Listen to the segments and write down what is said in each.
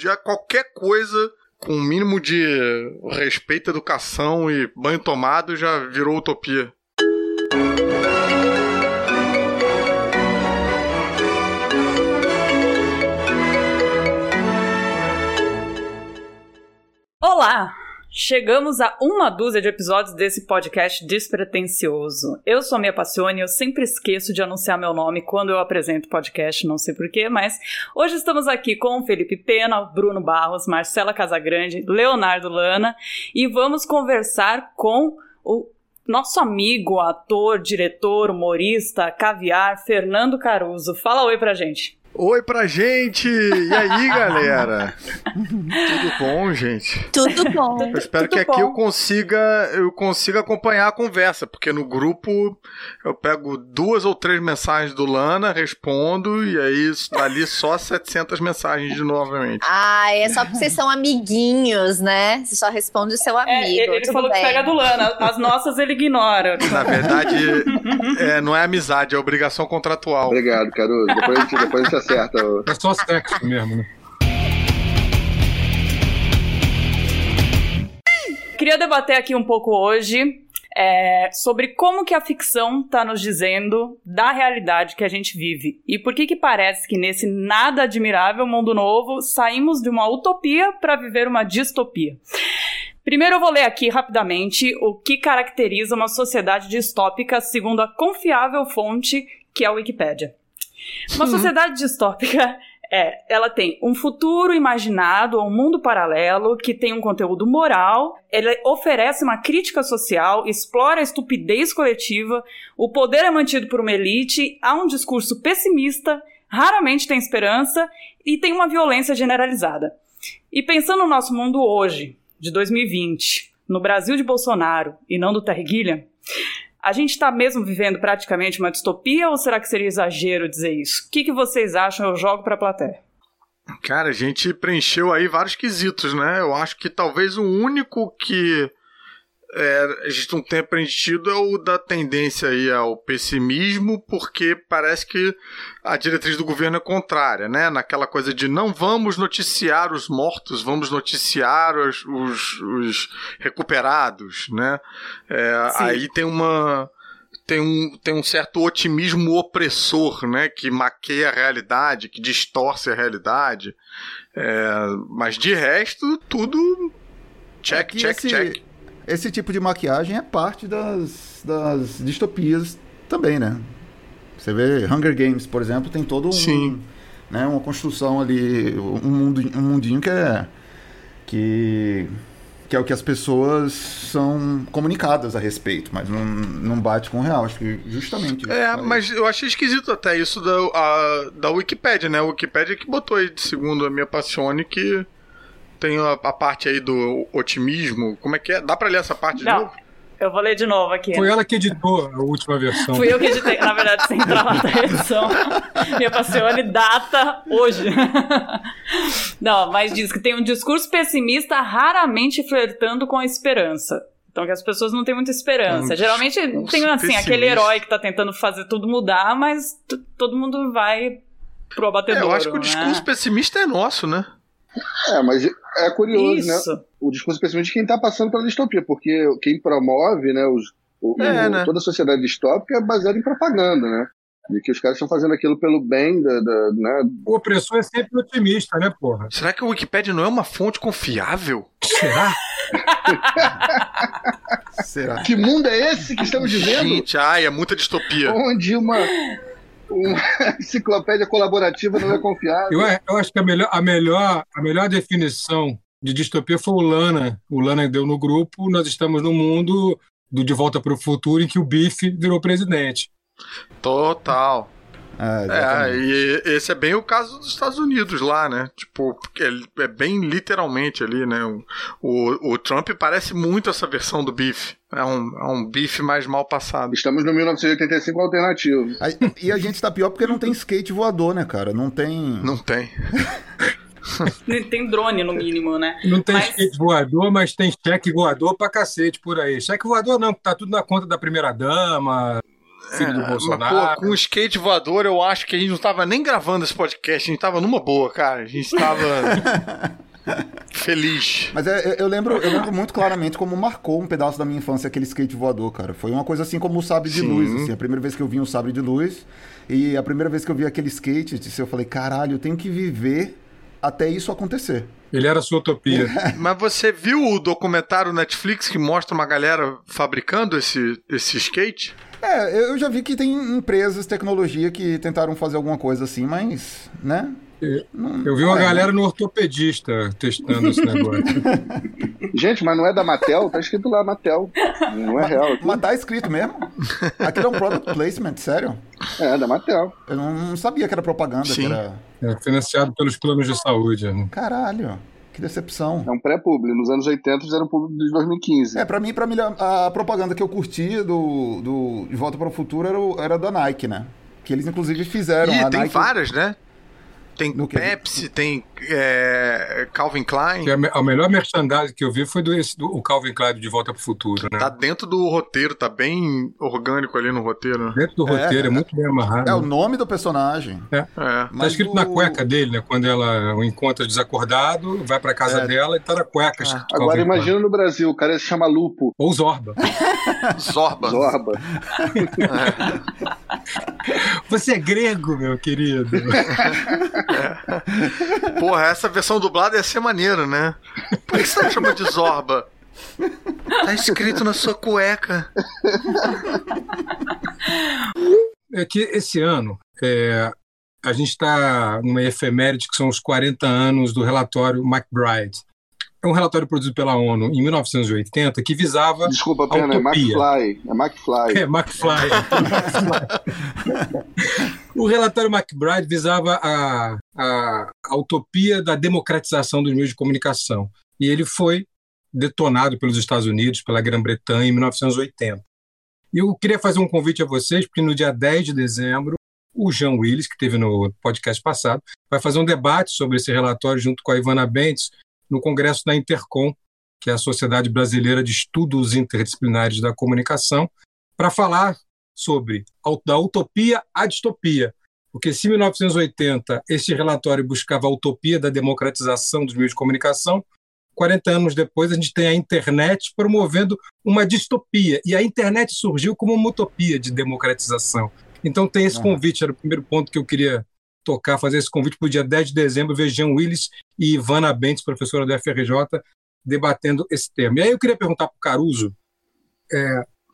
já qualquer coisa com um mínimo de respeito, educação e banho tomado já virou utopia. Olá! Chegamos a uma dúzia de episódios desse podcast despretensioso. Eu sou a Mia Passione e eu sempre esqueço de anunciar meu nome quando eu apresento podcast, não sei porquê, mas hoje estamos aqui com Felipe Pena, Bruno Barros, Marcela Casagrande, Leonardo Lana e vamos conversar com o nosso amigo, ator, diretor, humorista, caviar, Fernando Caruso. Fala oi pra gente. Oi pra gente! E aí, galera? Tudo bom, gente? Tudo bom. Eu espero Tudo que aqui bom. eu consiga eu consiga acompanhar a conversa, porque no grupo eu pego duas ou três mensagens do Lana, respondo e aí dali só 700 mensagens de novamente. Ah, é só porque vocês são amiguinhos, né? Você só responde o seu amigo. É, ele ele tudo falou bem. que pega do Lana, as nossas ele ignora. Na verdade, é, não é amizade, é obrigação contratual. Obrigado, Caruso. Depois a gente, depois a gente acerta. o- É só sexo mesmo, né? Queria debater aqui um pouco hoje é, sobre como que a ficção está nos dizendo da realidade que a gente vive e por que que parece que nesse nada admirável mundo novo saímos de uma utopia para viver uma distopia. Primeiro eu vou ler aqui rapidamente o que caracteriza uma sociedade distópica segundo a confiável fonte que é a Wikipédia. Uma sociedade distópica é, ela tem um futuro imaginado, um mundo paralelo que tem um conteúdo moral, ela oferece uma crítica social, explora a estupidez coletiva, o poder é mantido por uma elite, há um discurso pessimista, raramente tem esperança e tem uma violência generalizada. E pensando no nosso mundo hoje, de 2020, no Brasil de Bolsonaro e não do Terry Gilliam, a gente está mesmo vivendo praticamente uma distopia ou será que seria exagero dizer isso? O que, que vocês acham? Eu jogo para a plateia. Cara, a gente preencheu aí vários quesitos, né? Eu acho que talvez o único que é, a gente não tenha preenchido é o da tendência aí ao pessimismo, porque parece que a diretriz do governo é contrária, né? Naquela coisa de não vamos noticiar os mortos, vamos noticiar os, os, os recuperados, né? É, aí tem uma tem um, tem um certo otimismo opressor, né? Que maqueia a realidade, que distorce a realidade. É, mas de resto, tudo check, que check, esse, check. Esse tipo de maquiagem é parte das, das distopias também, né? Você vê Hunger Games, por exemplo, tem todo um, Sim. né, uma construção ali, um, mundo, um mundinho que é que que é o que as pessoas são comunicadas a respeito, mas não, não bate com o real. Acho que justamente. isso. É, mas eu achei esquisito até isso da, a, da Wikipédia, né? A Wikipédia que botou aí, segundo a minha passione, que tem a, a parte aí do otimismo. Como é que é? Dá pra ler essa parte de Não. novo? Eu vou ler de novo aqui. Foi ela que editou a última versão. Fui eu que editei, na verdade, sem entrar lá da edição. Minha passione data hoje. Não, mas diz que tem um discurso pessimista raramente flertando com a esperança. Então que as pessoas não têm muita esperança. Um Geralmente tem assim, aquele pessimista. herói que tá tentando fazer tudo mudar, mas todo mundo vai pro É, abatedouro. eu acho que o né? discurso pessimista é nosso, né? É, mas é curioso, né? Isso. O discurso pessimista de quem está passando pela distopia, porque quem promove, né, os, o- É, o- né? toda a sociedade distópica é baseada em propaganda, né? De que os caras estão fazendo aquilo pelo bem da, da- né? O opressor é sempre otimista, né, porra? Será que a Wikipédia não é uma fonte confiável? Será? Será? Que mundo é esse que estamos vivendo? Gente, ai, é muita distopia. Onde uma, uma enciclopédia colaborativa não é confiável. Eu, eu acho que a melhor, a, melhor, a melhor definição de distopia foi o Lana. O Lana deu no grupo. Nós estamos num mundo do De Volta para o Futuro em que o Biff virou presidente. Total. É, É, e esse é bem o caso dos Estados Unidos lá, né? Tipo, porque é, é bem literalmente ali, né? O, o, o Trump parece muito essa versão do bife. É um, é um bife mais mal passado. Estamos no 1985 alternativo. Aí- e a gente tá pior porque não tem skate voador, né, cara? Não tem. Não tem. Tem drone, no mínimo, né? Não tem Mas- skate voador, mas tem cheque voador pra cacete por aí. Cheque voador não, que tá tudo na conta da primeira dama. filho do É, Bolsonaro. Mas, pô, com o skate voador, eu acho que a gente não tava nem gravando esse podcast, a gente tava numa boa, cara. A gente tava feliz. Mas é, eu- lembro, eu lembro muito claramente como marcou um pedaço da minha infância aquele skate voador, cara. Foi uma coisa assim como o sabre de Sim. luz, assim. A primeira vez que eu vi um sabre de luz e a primeira vez que eu vi aquele skate, eu falei, caralho, eu tenho que viver até isso acontecer. Ele era sua utopia. Mas você viu o documentário Netflix que mostra uma galera fabricando esse, esse skate? É, eu já vi que tem empresas, tecnologia que tentaram fazer alguma coisa assim, mas, né? Não- Eu vi uma é, galera no ortopedista testando esse negócio. Gente, mas não é da Mattel? Tá escrito lá Mattel. Não é real. aqui. Mas tá escrito mesmo? Aquilo é um product placement, sério? É, da Mattel. Eu não, sabia que era propaganda, que Sim. era... É, financiado pelos planos de saúde. né? Caralho, que decepção. É um pré-publi. Nos anos 80 fizeram publi de 2015. É, pra mim, pra mim, a propaganda que eu curti do, do De Volta para o Futuro era, o- era da Nike, né? Que eles, inclusive, fizeram. Ih, a tem Nike... várias, né? Tem No? Pepsi, tem é, Calvin Klein. Que a, me- a melhor merchandising que eu vi foi do, esse- do o Calvin Klein de Volta pro Futuro, né? Tá dentro do roteiro, tá bem orgânico ali no roteiro. né? Dentro do roteiro, é, muito bem amarrado. É o nome do personagem. É. Tá Mas escrito o- na cueca dele, né? Quando ela o encontra desacordado, vai pra casa É. dela e tá na cueca. escrito Calvin Agora Klein. imagina no Brasil, o cara se chama Lupo, Ou Zorba. Zorba. Zorba. Você é grego, meu querido. Porra, essa versão dublada ia ser maneiro, né? Por que você chama de Zorba? Tá escrito na sua cueca. É que esse ano é, a gente está numa efeméride que são os 40 anos do relatório McBride. É um relatório produzido pela ONU em 1980 que visava Desculpa, Pena, é Utopia. McFly. É McFly. É, McFly. o relatório McBride visava a, a, a utopia da democratização dos meios de comunicação. E ele foi detonado pelos Estados Unidos, pela Grã-Bretanha, em 1980. E eu queria fazer um convite a vocês, porque no dia 10 de dezembro, o Jean Willis, que teve no podcast passado, vai fazer um debate sobre esse relatório junto com a Ivana Bentes no Congresso da Intercom, que é a Sociedade Brasileira de Estudos Interdisciplinares da Comunicação, para falar sobre da utopia à distopia. Porque se em 1980 esse relatório buscava a utopia da democratização dos meios de comunicação, 40 anos depois a gente tem a internet promovendo uma distopia. E a internet surgiu como uma utopia de democratização. Então tem esse convite, era o primeiro ponto que eu queria tocar, fazer esse convite para o dia 10 de dezembro, ver Jean Willis e Ivana Bentes, professora da FRJ, debatendo esse tema. E aí eu queria perguntar para o Caruso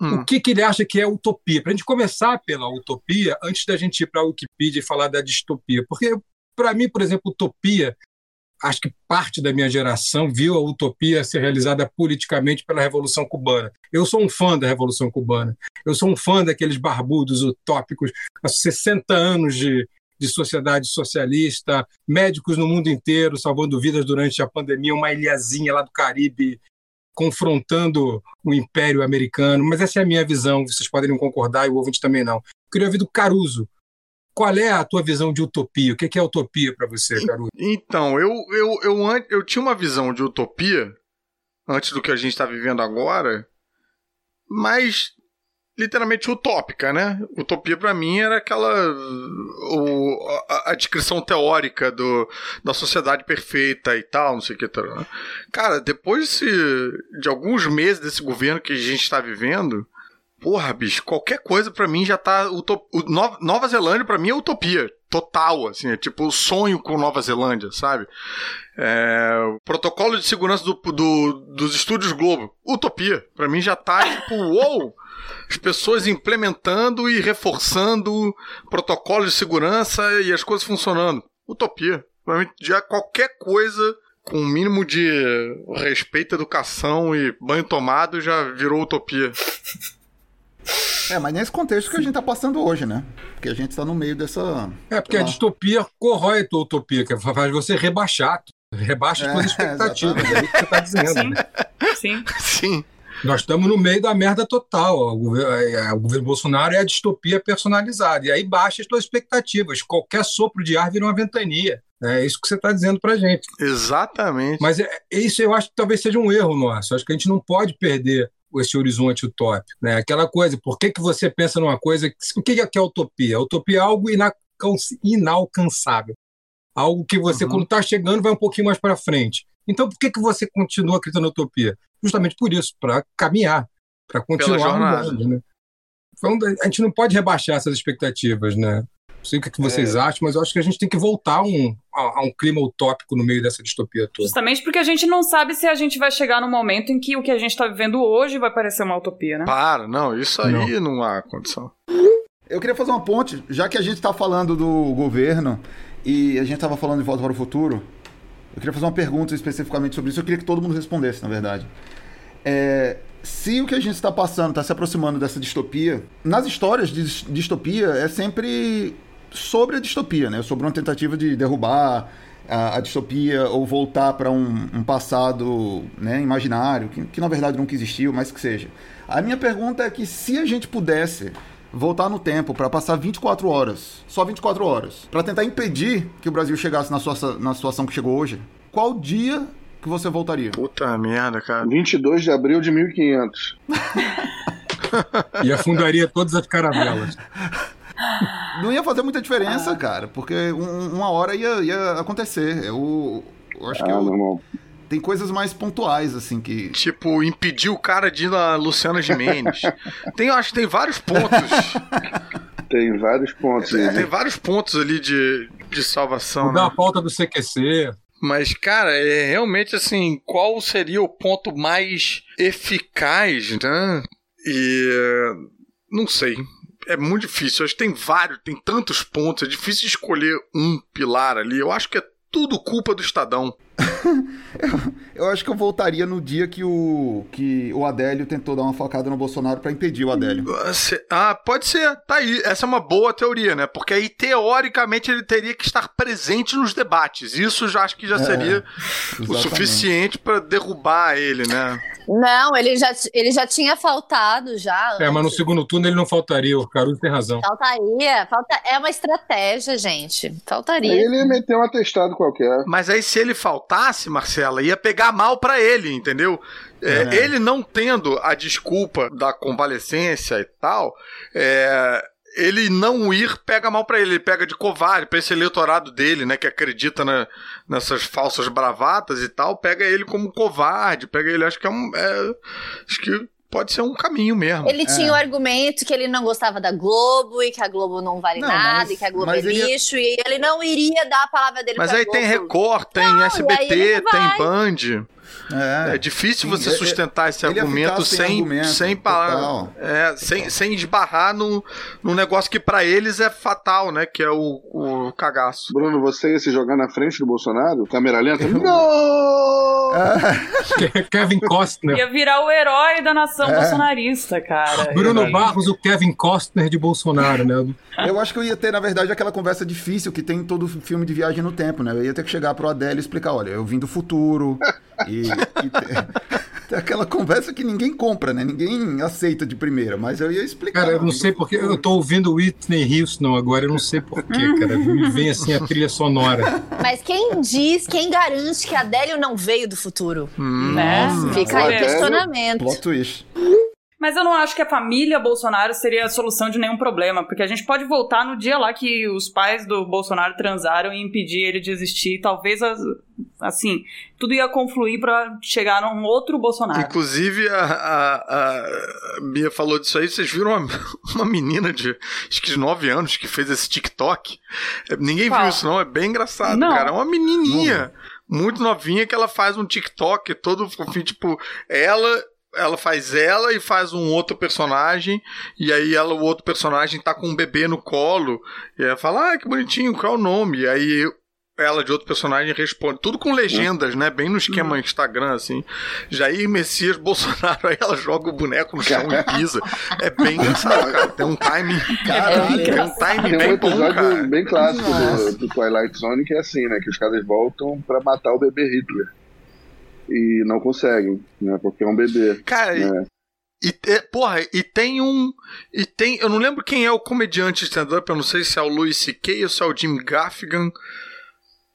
Hum. o que, que ele acha que é utopia. Para a gente começar pela utopia, antes da gente ir para a Wikipedia e falar da distopia. Porque, para mim, por exemplo, utopia, acho que parte da minha geração viu a utopia ser realizada politicamente pela Revolução Cubana. Eu sou um fã da Revolução Cubana. Eu sou um fã daqueles barbudos utópicos, há 60 anos de, de sociedade socialista, médicos no mundo inteiro salvando vidas durante a pandemia, uma ilhazinha lá do Caribe confrontando o Império Americano, mas essa é a minha visão, vocês podem não concordar e o ouvinte também não. Eu queria ouvir do Caruso. Qual é a tua visão de utopia? O que que é utopia para você, Caruso? Então, eu, eu, eu, eu tinha uma visão de utopia antes do que a gente está vivendo agora, mas literalmente utópica, né? Utopia para mim era aquela o, a, a descrição teórica do, da sociedade perfeita e tal, não sei o que. Tal, né? Cara, depois desse- de alguns meses desse governo que a gente está vivendo, porra, bicho, qualquer coisa para mim já tá utop... Nova, Nova Zelândia para mim é utopia total, assim, é tipo o sonho com Nova Zelândia, sabe? É, o protocolo de segurança do, do- dos estúdios Globo, utopia. Pra mim já tá tipo, uou! As pessoas implementando e reforçando protocolos de segurança e as coisas funcionando. Utopia. Pra mim já qualquer coisa com um mínimo de respeito, educação e banho tomado já virou utopia. É, mas nesse contexto que a gente tá passando hoje, né? Porque a gente tá no meio dessa. É porque a distopia corrói a tua utopia, que faz você rebaixar, rebaixa as tuas É, expectativas. É isso que você está dizendo. Sim. né? Sim. Sim. Nós estamos no meio da merda total. O governo, é, o governo Bolsonaro é a distopia personalizada. E aí baixa as tuas expectativas. Qualquer sopro de ar vira uma ventania. É isso que você está dizendo para gente. Exatamente. Mas é, isso eu acho que talvez seja um erro nosso. Acho que a gente não pode perder esse horizonte utópico. Né? Aquela coisa, por que, que você pensa numa coisa. O que é, que é utopia? A utopia é algo inalcançável. Algo que você, uhum. quando está chegando, vai um pouquinho mais para frente. Então, por que, que você continua acreditando na utopia? Justamente por isso, para caminhar, para continuar andando. Né? Então, a gente não pode rebaixar essas expectativas, né? Não sei o que, vocês é. acham, mas eu acho que a gente tem que voltar um, a, a, um clima utópico no meio dessa distopia toda. Justamente porque a gente não sabe se a gente vai chegar no momento em que o que a gente está vivendo hoje vai parecer uma utopia, né? Para, não, isso aí não, não há condição. Eu queria fazer uma ponte, já que a gente está falando do governo e a gente estava falando de Volta para o Futuro, eu queria fazer uma pergunta especificamente sobre isso. Eu queria que todo mundo respondesse, na verdade. É, se o que a gente está passando está se aproximando dessa distopia, nas histórias de distopia é sempre sobre a distopia, né? Sobre uma tentativa de derrubar a, a distopia ou voltar para um, um, passado né, imaginário, que, que na verdade nunca existiu, mas que seja. A minha pergunta é que se a gente pudesse voltar no tempo para passar 24 horas, só 24 horas, para tentar impedir que o Brasil chegasse na, sua, na situação que chegou hoje, qual dia que você voltaria? Puta merda, cara. 22 de abril de 1500. e afundaria todas as caravelas. Não ia fazer muita diferença, ah. cara, porque um, uma hora ia, ia acontecer. Eu, eu acho ah, que eu, tem coisas mais pontuais, assim, que. Tipo, impedir o cara de ir na Luciana Gimenez. tem, acho que tem vários pontos. Tem vários pontos. Tem, tem vários pontos ali de, de salvação. Mudar né? a pauta do CQC. Mas, cara, é realmente assim, qual seria o ponto mais eficaz, né? E. Não sei. É muito difícil. Acho que tem vários, tem tantos pontos. É difícil escolher um pilar ali. Eu acho que é tudo culpa do Estadão. Eu, eu, acho que eu voltaria no dia que o, que o Adélio tentou dar uma facada no Bolsonaro para impedir o Adélio. Ah, pode ser. Tá aí. Essa é uma boa teoria, né? Porque aí, teoricamente, ele teria que estar presente nos debates. Isso já acho que já é, seria o suficiente para derrubar ele, né? Não, ele já, ele já tinha faltado já. Antes. É, mas no segundo turno ele não faltaria, o Caruso tem razão. Faltaria, falta, é uma estratégia, gente. Faltaria. Ele ia meter um atestado qualquer. Mas aí se ele faltasse, Marcela, ia pegar mal para ele, entendeu? É, é. Ele não tendo a desculpa da convalescência e tal, é, ele não ir pega mal para ele, ele pega de covarde, para esse eleitorado dele, né, que acredita na, nessas falsas bravatas e tal, pega ele como covarde, pega ele, acho que é um, é, acho que pode ser um caminho mesmo. Ele é. tinha o argumento que ele não gostava da Globo e que a Globo não vale não, nada mas, e que a Globo é lixo ele... e ele não iria dar a palavra dele Mas aí Globo. tem Record, tem não, SBT, tem Band. É, é difícil sim, você sustentar esse argumento sem, sem, argumento, sem, parar, é, sem, sem esbarrar num, num negócio que para eles é fatal, né? Que é o, o cagaço. Bruno, você ia se jogar na frente do Bolsonaro? Câmera lenta? Não! Kevin Costner. Ia virar o herói da nação é. bolsonarista, cara. Bruno Barros, o Kevin Costner de Bolsonaro, né? Eu acho que eu ia ter, na verdade, aquela conversa difícil que tem em todo filme de viagem no tempo, né? Eu ia ter que chegar pro Adélio e explicar, olha, eu vim do futuro e, e tem aquela conversa que ninguém compra, né? Ninguém aceita de primeira, mas eu ia explicar. Cara, eu não sei porque eu tô ouvindo Whitney Houston agora, eu não sei porquê, cara. Me vem assim a trilha sonora. Mas quem diz, quem garante que a Adélio não veio do futuro? Hum, né? Fica aí o questionamento. Plot twist. Mas eu não acho que a família Bolsonaro seria a solução de nenhum problema, porque a gente pode voltar no dia lá que os pais do Bolsonaro transaram e impedir ele de existir. Talvez, assim, tudo ia confluir para chegar num outro Bolsonaro. Inclusive, a, a, a Bia falou disso aí. Vocês viram uma, uma menina de acho que de 9 anos que fez esse TikTok? Ninguém Qual? viu isso, não. É bem engraçado, não. cara. É uma menininha. Muito novinha que ela faz um TikTok todo fofinho, tipo, ela ela faz ela e faz um outro personagem, e aí ela, o outro personagem tá com um bebê no colo, e ela fala, ah, que bonitinho, qual é o nome? E aí ela de outro personagem responde, tudo com legendas, né? Bem no esquema uhum. Instagram, assim. Jair Messias Bolsonaro, aí ela joga o boneco no chão e pisa. É bem engraçado, cara. Tem um timing. Cara, é tem um timing tem um bem bom, cara. bem clássico do, do, Twilight Zone que é assim, né? Que os caras voltam pra matar o bebê Hitler e não conseguem, né? Porque é um bebê. Cara, né? e, e, porra, e tem um. E tem. Eu não lembro quem é o comediante stand-up, eu não sei se é o Louis C.K. ou se é o Jim Gaffigan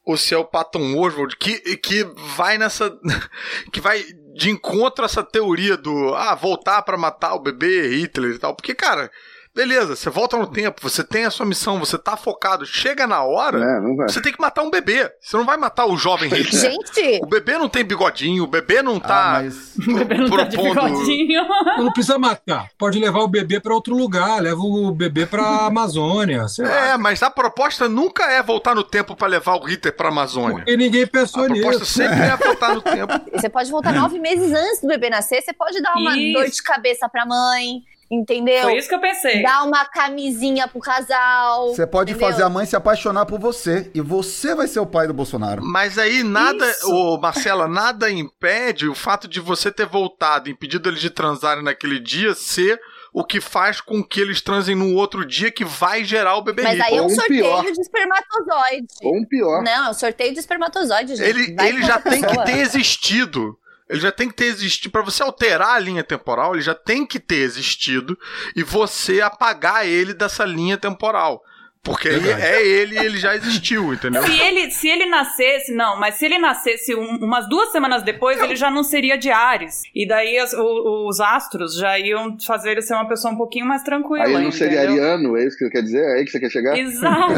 ou se é o Patton Oswald, que, que vai nessa. que vai de encontro a essa teoria do ah, voltar para matar o bebê Hitler e tal. Porque, cara, Beleza, você volta no tempo, você tem a sua missão, você tá focado. Chega na hora, é, você tem que matar um bebê. Você não vai matar o jovem Hitler. Gente! O bebê não tem bigodinho, o bebê não tá. Ah, mas... O bebê não propondo... tá de bigodinho. Não precisa matar. Pode levar o bebê para outro lugar, leva o bebê pra Amazônia. é, lá. mas a proposta nunca é voltar no tempo para levar o Hitler pra Amazônia. Porque ninguém pensou nisso. A proposta nisso. sempre é voltar no tempo. Você pode voltar nove meses antes do bebê nascer, você pode dar uma Isso. dor de cabeça pra mãe Entendeu? Foi isso que eu pensei. Dá uma camisinha pro casal. Você pode entendeu? fazer a mãe se apaixonar por você e você vai ser o pai do Bolsonaro. Mas aí nada, ô Marcela, nada impede o fato de você ter voltado, impedido eles de transarem naquele dia, ser o que faz com que eles transem no outro dia que vai gerar o bebê Mas aí é um sorteio pior. de espermatozoide. Ou um pior. Não, é um sorteio de espermatozoide, gente. Ele, ele já tem que ter existido. Ele já tem que ter existido. Para você alterar a linha temporal, ele já tem que ter existido e você apagar ele dessa linha temporal. Porque é ele ele já existiu, entendeu? Se ele, se ele nascesse, não, mas se ele nascesse um, umas duas semanas depois, ele já não seria de Ares. E daí as, o, os astros já iam fazer ele ser uma pessoa um pouquinho mais tranquila. Aí ele não seria entendeu? ariano, é isso que você quer dizer? É aí que você quer chegar? Exato.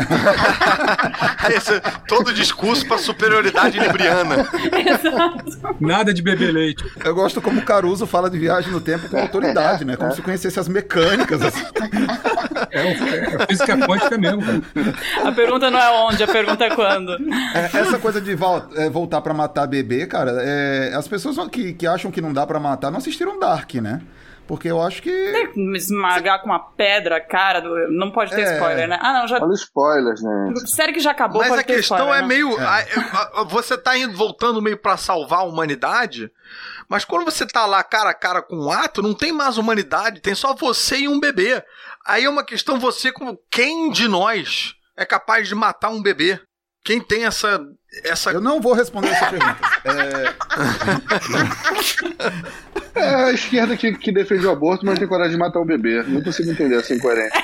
Esse, todo discurso pra superioridade libriana. Exato. Nada de beber leite. Eu gosto como o Caruso fala de viagem no tempo com autoridade, né? Como se conhecesse as mecânicas. Assim. É, é física quântica mesmo. A pergunta não é onde, a pergunta é quando. É, essa coisa de é, voltar para matar bebê, cara, é, as pessoas que, que acham que não dá para matar não assistiram Dark, né? Porque eu acho que. Esmagar com uma pedra, cara, do... não pode ter é... spoiler, né? Ah, não, já. Olha spoilers, né? Sério que já acabou, Mas a questão spoiler, é né? meio. É. Você tá indo, voltando meio para salvar a humanidade. Mas quando você tá lá cara a cara com um ato, não tem mais humanidade, tem só você e um bebê. Aí é uma questão você como quem de nós é capaz de matar um bebê? Quem tem essa essa Eu não vou responder essa pergunta. É... é a esquerda que, que defende o aborto, mas tem coragem de matar um bebê. Não consigo entender essa incoerência. É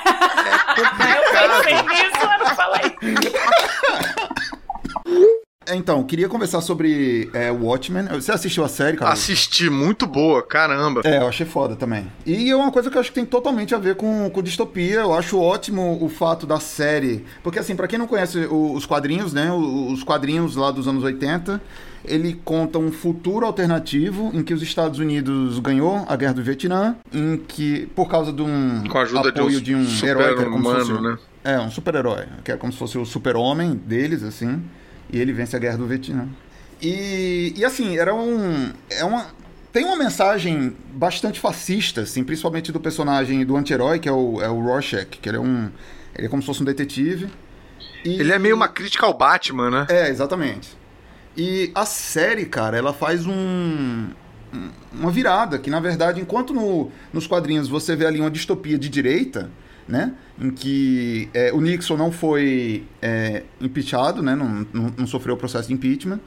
eu pensei nisso, eu não falei. Então, queria conversar sobre é, Watchmen. Você assistiu a série, cara? Assisti, muito boa, caramba. É, eu achei foda também. E é uma coisa que eu acho que tem totalmente a ver com, com distopia. Eu acho ótimo o fato da série. Porque, assim, para quem não conhece os quadrinhos, né? Os quadrinhos lá dos anos 80, ele conta um futuro alternativo em que os Estados Unidos ganhou a guerra do Vietnã, em que, por causa de um com a ajuda apoio de um, de um herói, que era como humano, fosse, né? É, um super-herói, que era como se fosse o super-homem deles, assim e ele vence a guerra do Vietnã. E, e assim, era um. É uma, tem uma mensagem bastante fascista, assim, principalmente do personagem do anti-herói, que é o, é o Rorschach, que ele é um. Ele é como se fosse um detetive. E, ele é meio uma crítica ao Batman, né? É, exatamente. E a série, cara, ela faz um, uma virada, que na verdade, enquanto no, nos quadrinhos você vê ali uma distopia de direita, né? Em que é, o Nixon não foi é, impeachado, né? Não, não, não, sofreu o processo de impeachment.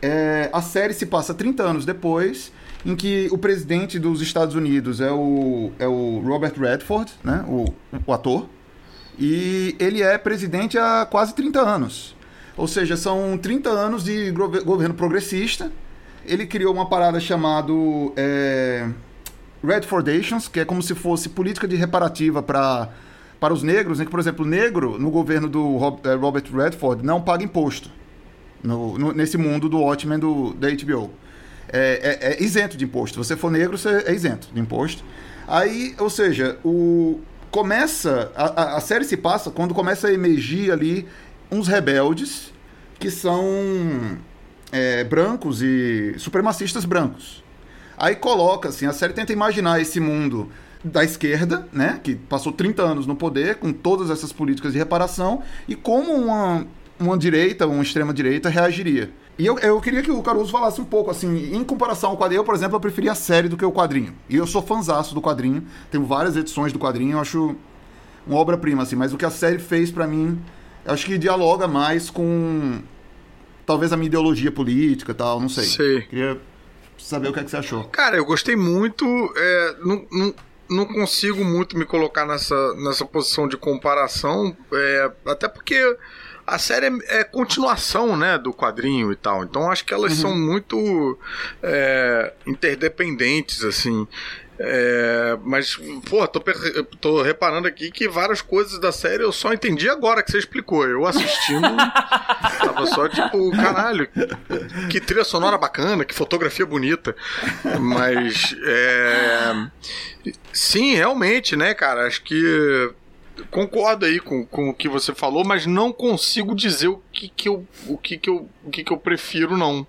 É, a série se passa 30 anos depois, em que o presidente dos Estados Unidos é o, é o Robert Redford, né? O, o ator. E ele é presidente há quase 30 anos. Ou seja, são 30 anos de governo progressista. Ele criou uma parada chamada é, Redfordations, que é como se fosse política de reparativa para para os negros, em que, por exemplo, negro no governo do eh, Robert Redford não paga imposto. No, no, nesse mundo do Watchmen do, da HBO. É, é, é, isento de imposto. Se você for negro, você é isento de imposto. Aí, ou seja, o, começa. A, a série se passa quando começa a emergir ali uns rebeldes que são é, brancos e supremacistas brancos. Aí coloca assim, a série tenta imaginar esse mundo da esquerda, né, que passou 30 anos no poder com todas essas políticas de reparação, e como uma, uma direita, uma extrema-direita reagiria. E eu, eu queria que o Caruso falasse um pouco, assim, em comparação ao quadrinho, eu, por exemplo, eu preferia a série do que o quadrinho. E eu sou fanzaço do quadrinho, tenho várias edições do quadrinho, eu acho uma obra-prima, assim, mas o que a série fez para mim, eu acho que dialoga mais com talvez a minha ideologia política e tal, não sei. Sei. Queria saber o que, é que você achou. Cara, eu gostei muito. É, não, não, não consigo muito me colocar nessa, nessa posição de comparação, é, até porque a série é, é, continuação, né, do quadrinho e tal. Então acho que elas uhum. são muito é, interdependentes, assim. É, mas, pô, tô, tô, reparando aqui que várias coisas da série eu só entendi agora que você explicou. Eu assistindo, tava só tipo, caralho, que trilha sonora bacana, que fotografia bonita. Mas, é, sim, realmente, né, cara, acho que concordo aí com, com o que você falou, mas não consigo dizer o que, que eu, o que, que eu, o que, que eu prefiro, não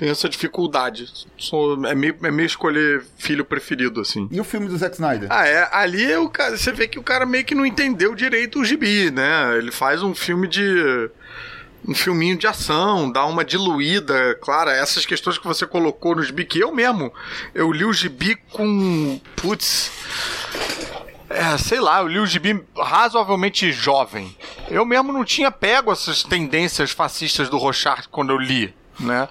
tenho essa dificuldade. Sou, é, meio, é meio escolher filho preferido, assim. E o filme do Zack Snyder? Ah, é. Ali é o cara, você vê que o cara meio que não entendeu direito o gibi, né? Ele faz um filme de. Um filminho de ação, dá uma diluída, claro, essas questões que você colocou no gibi, que eu mesmo, eu li o gibi com. Putz. É, sei lá, eu li o gibi razoavelmente jovem. Eu mesmo não tinha pego essas tendências fascistas do Rochard quando eu li né?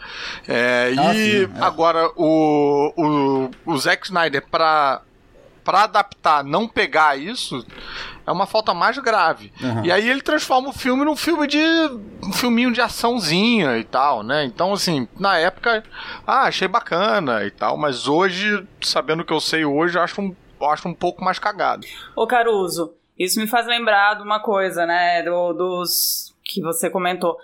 É, ah, e sim, é. agora o, o, o Zack Snyder para para adaptar, não pegar isso, é uma falta mais grave. Uhum. E aí ele transforma o filme num filme de. um filminho de açãozinha e tal, né? Então, assim, na época, ah, achei bacana e tal, mas hoje, sabendo o que eu sei hoje, acho um, acho um pouco mais cagado. Ô, Caruso, isso me faz lembrar de uma coisa, né? Do, dos que você comentou.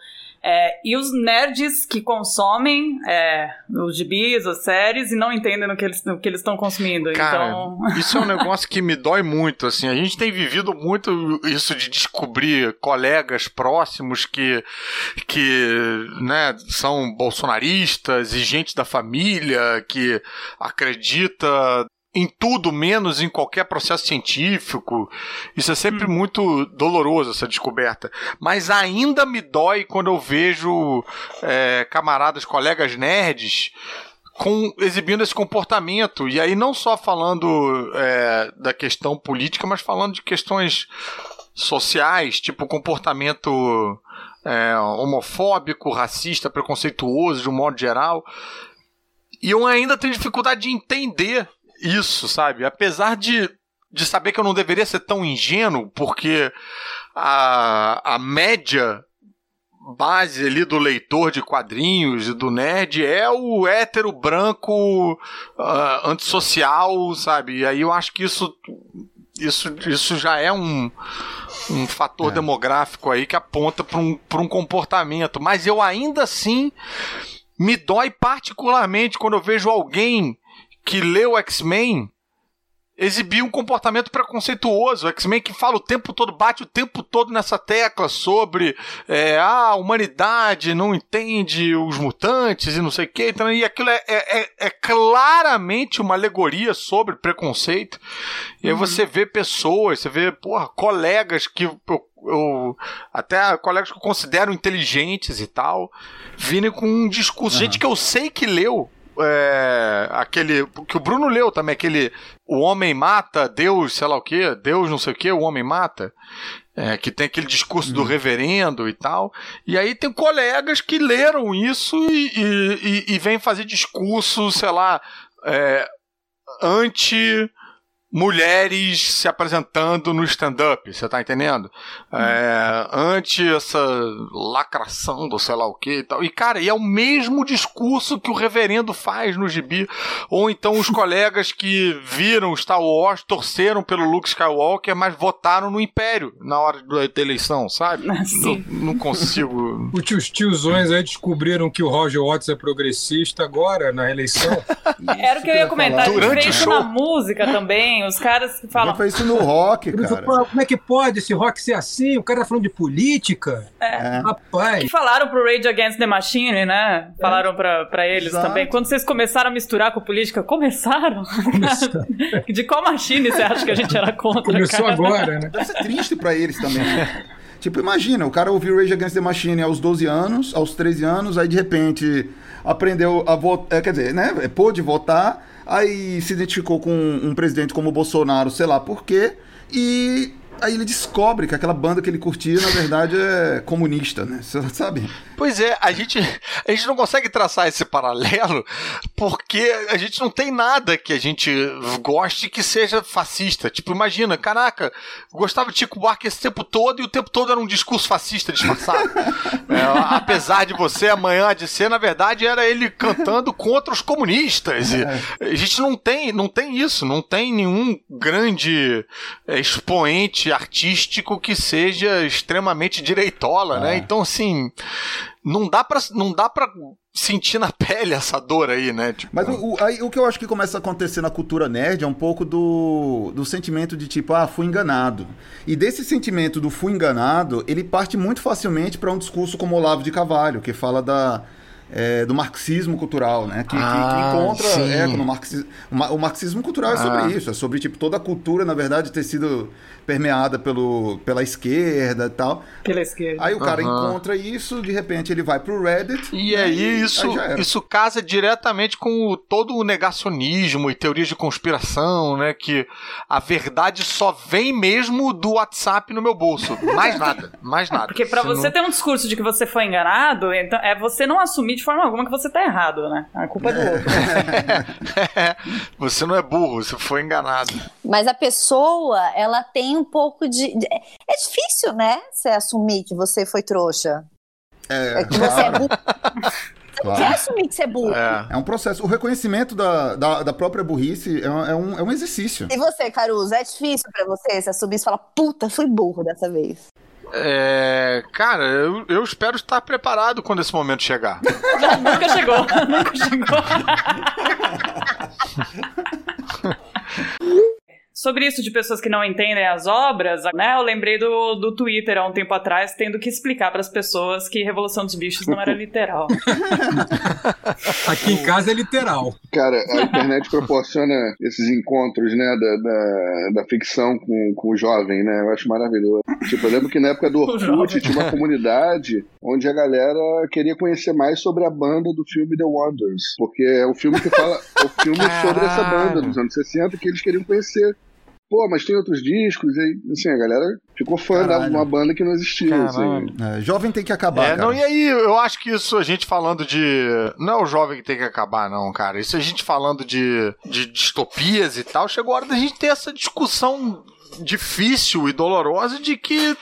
É, e os nerds que consomem é, os gibis, as séries, e não entendem no que eles no que eles estão consumindo. Cara, então... isso é um negócio que me dói muito. Assim, a gente tem vivido muito isso de descobrir colegas próximos que, que né, são bolsonaristas e gente da família que acredita em tudo menos em qualquer processo científico. Isso é sempre hum. muito doloroso, essa descoberta. Mas ainda me dói quando eu vejo é, camaradas, colegas nerds com, exibindo esse comportamento. E aí, não só falando é, da questão política, mas falando de questões sociais, tipo comportamento é, homofóbico, racista, preconceituoso, de um modo geral. E eu ainda tenho dificuldade de entender isso, sabe? Apesar de, de saber que eu não deveria ser tão ingênuo, porque a, a média base ali do leitor de quadrinhos e do nerd é o hétero branco uh, antissocial, sabe? E aí eu acho que isso isso, isso já é um, um fator é. demográfico aí que aponta para um, um comportamento. Mas eu ainda assim me dói particularmente quando eu vejo alguém que lê o X-Men exibir um comportamento preconceituoso. O X-Men que fala o tempo todo, bate o tempo todo nessa tecla sobre é, ah, a humanidade não entende os mutantes e não sei o que. Então, e aquilo é, é, é, é, claramente uma alegoria sobre preconceito. E aí uhum. você vê pessoas, você vê porra, colegas que eu, eu, até colegas que eu considero inteligentes e tal, vindo com um discurso. Uhum. Gente que eu sei que leu é, aquele que o Bruno leu também, aquele o homem mata, Deus, sei lá o que, Deus não sei o que, o homem mata. É, que tem aquele discurso do uhum. reverendo e tal. E aí tem colegas que leram isso e, e, e, e vêm fazer discurso, sei lá, é, anti mulheres se apresentando no stand-up, você tá entendendo? Hum. É, ante essa lacração do sei lá o que e tal. E, cara, e é o mesmo discurso que o reverendo faz no gibi. Ou então os colegas que viram Star Wars, torceram pelo Luke Skywalker, mas votaram no Império na hora da eleição, sabe? Não, não, consigo. Os tiozões aí descobriram que o Roger Watts é progressista agora na eleição. Era o que eu ia comentar. Durante o show. na música também os caras que falam. Foi isso no rock, cara. Como é que pode esse rock ser assim? O cara tá falando de política? É. é. Rapaz. Que falaram pro Rage Against the Machine, né? Falaram é. pra, pra eles Exato. também. Quando vocês começaram a misturar com política, começaram? Começaram. de qual machine você acha que a gente era contra? Começou cara? agora, né? Deve ser triste pra eles também. Tipo, imagina, o cara ouviu Rage Against the Machine aos 12 anos, aos 13 anos, aí de repente aprendeu a votar, é, quer dizer, né, pôde votar, aí se identificou com um presidente como Bolsonaro, sei lá por quê, e aí ele descobre que aquela banda que ele curtia, na verdade, é comunista, né? Você sabe? Pois é, a gente, a gente não consegue traçar esse paralelo porque a gente não tem nada que a gente goste que seja fascista. Tipo, imagina, caraca, gostava de Chico Buarque esse tempo todo e o tempo todo era um discurso fascista disfarçado. é, apesar de você amanhã de ser, na verdade, era ele cantando contra os comunistas. E a gente não tem, não tem isso, não tem nenhum grande é, expoente artístico que seja extremamente direitola, né? é. né? Então, assim, não dá para não dá para sentir na pele essa dor aí, né? Tipo... Mas o, aí, o que eu acho que começa a acontecer na cultura nerd é um pouco do, do sentimento de tipo, ah, fui enganado. E desse sentimento do fui enganado, ele parte muito facilmente para um discurso como Olavo de Carvalho, que fala da é, do marxismo cultural, né? Que, ah, que, que ah, encontra é, no marxismo, o marxismo cultural é sobre ah. isso, é sobre tipo toda a cultura, na verdade, ter sido permeada pelo, pela esquerda e tal. Pela esquerda. Aí o cara uhum. encontra isso, de repente ele vai pro Reddit. E aí e isso, aí isso casa diretamente com o, todo o negacionismo e teorias de conspiração, né? Que a verdade só vem mesmo do WhatsApp no meu bolso. Mais nada, mais nada. Porque para você, ter um discurso de que você foi enganado, então é você não assumir de forma alguma que você tá errado, né? A culpa é do outro. você não é burro, você foi enganado. Mas a pessoa, ela tem um pouco de. É difícil, né? Você assumir que você foi trouxa. É, é que você é burro. Você claro. quer assumir que você é burro. É. é um processo. O reconhecimento da, da, da própria burrice é, é, um, é um exercício. E você, Caruso, é difícil para você se assumir e falar, puta, fui burro dessa vez? É, cara, eu, eu, espero estar preparado quando esse momento chegar. nunca chegou, nunca chegou. Sobre isso de pessoas que não entendem as obras, né? Eu lembrei do, do Twitter há um tempo atrás, tendo que explicar para as pessoas que Revolução dos Bichos não era literal. Aqui em casa é literal. Cara, a internet proporciona esses encontros, né, da, da, da, ficção com, com o jovem, né? Eu acho maravilhoso. Tipo, eu lembro que na época do Orkut tinha uma comunidade onde a galera queria conhecer mais sobre a banda do filme The Wonders, porque é o filme que fala, é o filme sobre essa banda dos anos 60 que eles queriam conhecer pô, mas tem outros discos, e assim, a galera ficou fã de uma banda que não existia. Assim. É, jovem tem que acabar. É, não, e aí, eu acho que isso a gente falando de. Não é o jovem que tem que acabar, não, cara. Isso a gente falando de, de distopias e tal, chegou a hora da gente ter essa discussão difícil e dolorosa de que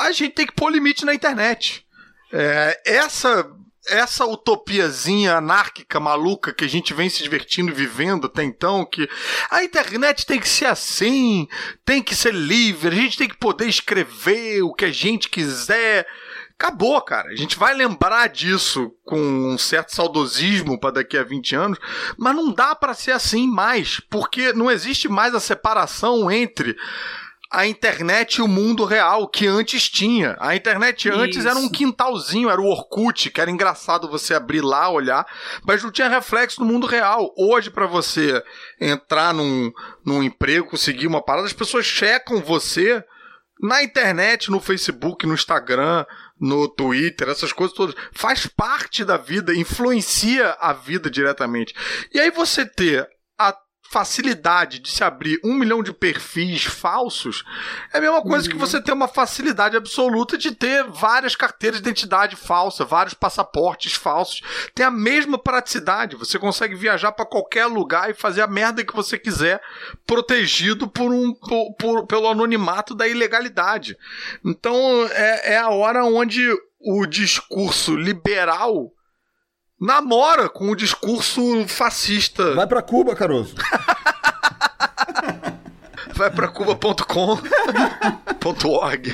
a gente tem que pôr limite na internet. É, essa essa utopiazinha anárquica, maluca que a gente vem se divertindo e vivendo até então, que a internet tem que ser assim, tem que ser livre, a gente tem que poder escrever o que a gente quiser. Acabou, cara. A gente vai lembrar disso com um certo saudosismo para daqui a 20 anos, mas não dá para ser assim mais, porque não existe mais a separação entre a internet e o mundo real que antes tinha. A internet antes Isso. era um quintalzinho, era o Orkut, que era engraçado você abrir lá, olhar, mas não tinha reflexo no mundo real. Hoje, para você entrar num, num emprego, conseguir uma parada, as pessoas checam você na internet, no Facebook, no Instagram, no Twitter, essas coisas todas. Faz parte da vida, influencia a vida diretamente. E aí você ter facilidade de se abrir um milhão de perfis falsos é a mesma coisa uhum. que você ter uma facilidade absoluta de ter várias carteiras de identidade falsa, vários passaportes falsos. Tem a mesma praticidade. Você consegue viajar para qualquer lugar e fazer a merda que você quiser, protegido por um, por, por, pelo anonimato da ilegalidade. Então é, é a hora onde o discurso liberal namora com o discurso fascista. Vai para Cuba, Caroso. Vai pra cuba.com.org.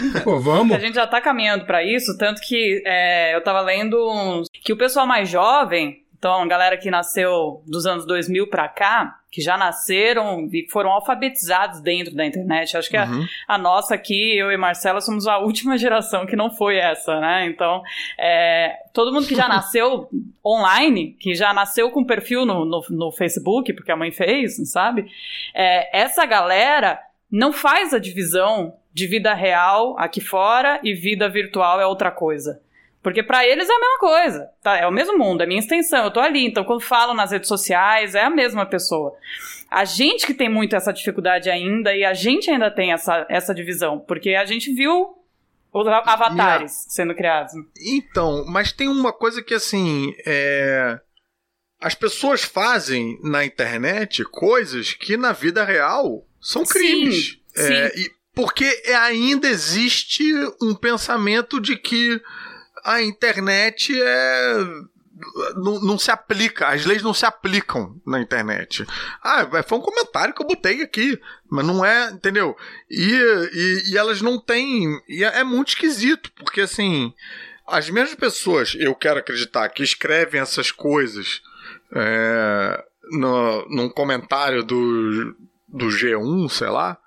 Pô, vamos. A gente já tá caminhando para isso, tanto que é, eu tava lendo que o pessoal mais jovem então, a galera que nasceu dos anos 2000 para cá, que já nasceram e foram alfabetizados dentro da internet. Acho que uhum. a, a, nossa aqui, eu e Marcela, somos a última geração que não foi essa, né? Então, é, todo mundo que já nasceu online, que já nasceu com perfil no, no, no Facebook, porque a mãe fez, sabe? É, essa galera não faz a divisão de vida real aqui fora e vida virtual é outra coisa. Porque para eles é a mesma coisa, tá? É o mesmo mundo, é minha extensão, eu tô ali. Então, quando falam nas redes sociais, é a mesma pessoa. A gente que tem muito essa dificuldade ainda, e a gente ainda tem essa, essa divisão, porque a gente viu os avatares Minha... sendo criados. Então, mas tem uma coisa que, assim, é... as pessoas fazem na internet coisas que na vida real são crimes. Sim, sim. É, e porque ainda existe um pensamento de que a internet é não, não, se aplica, as leis não se aplicam na internet. Ah, foi um comentário que eu botei aqui, mas não é, entendeu? E, e, e elas não têm. E é, é, muito esquisito, porque assim, as mesmas pessoas, eu quero acreditar, que escrevem essas coisas é, no, num comentário do, do G1, sei lá,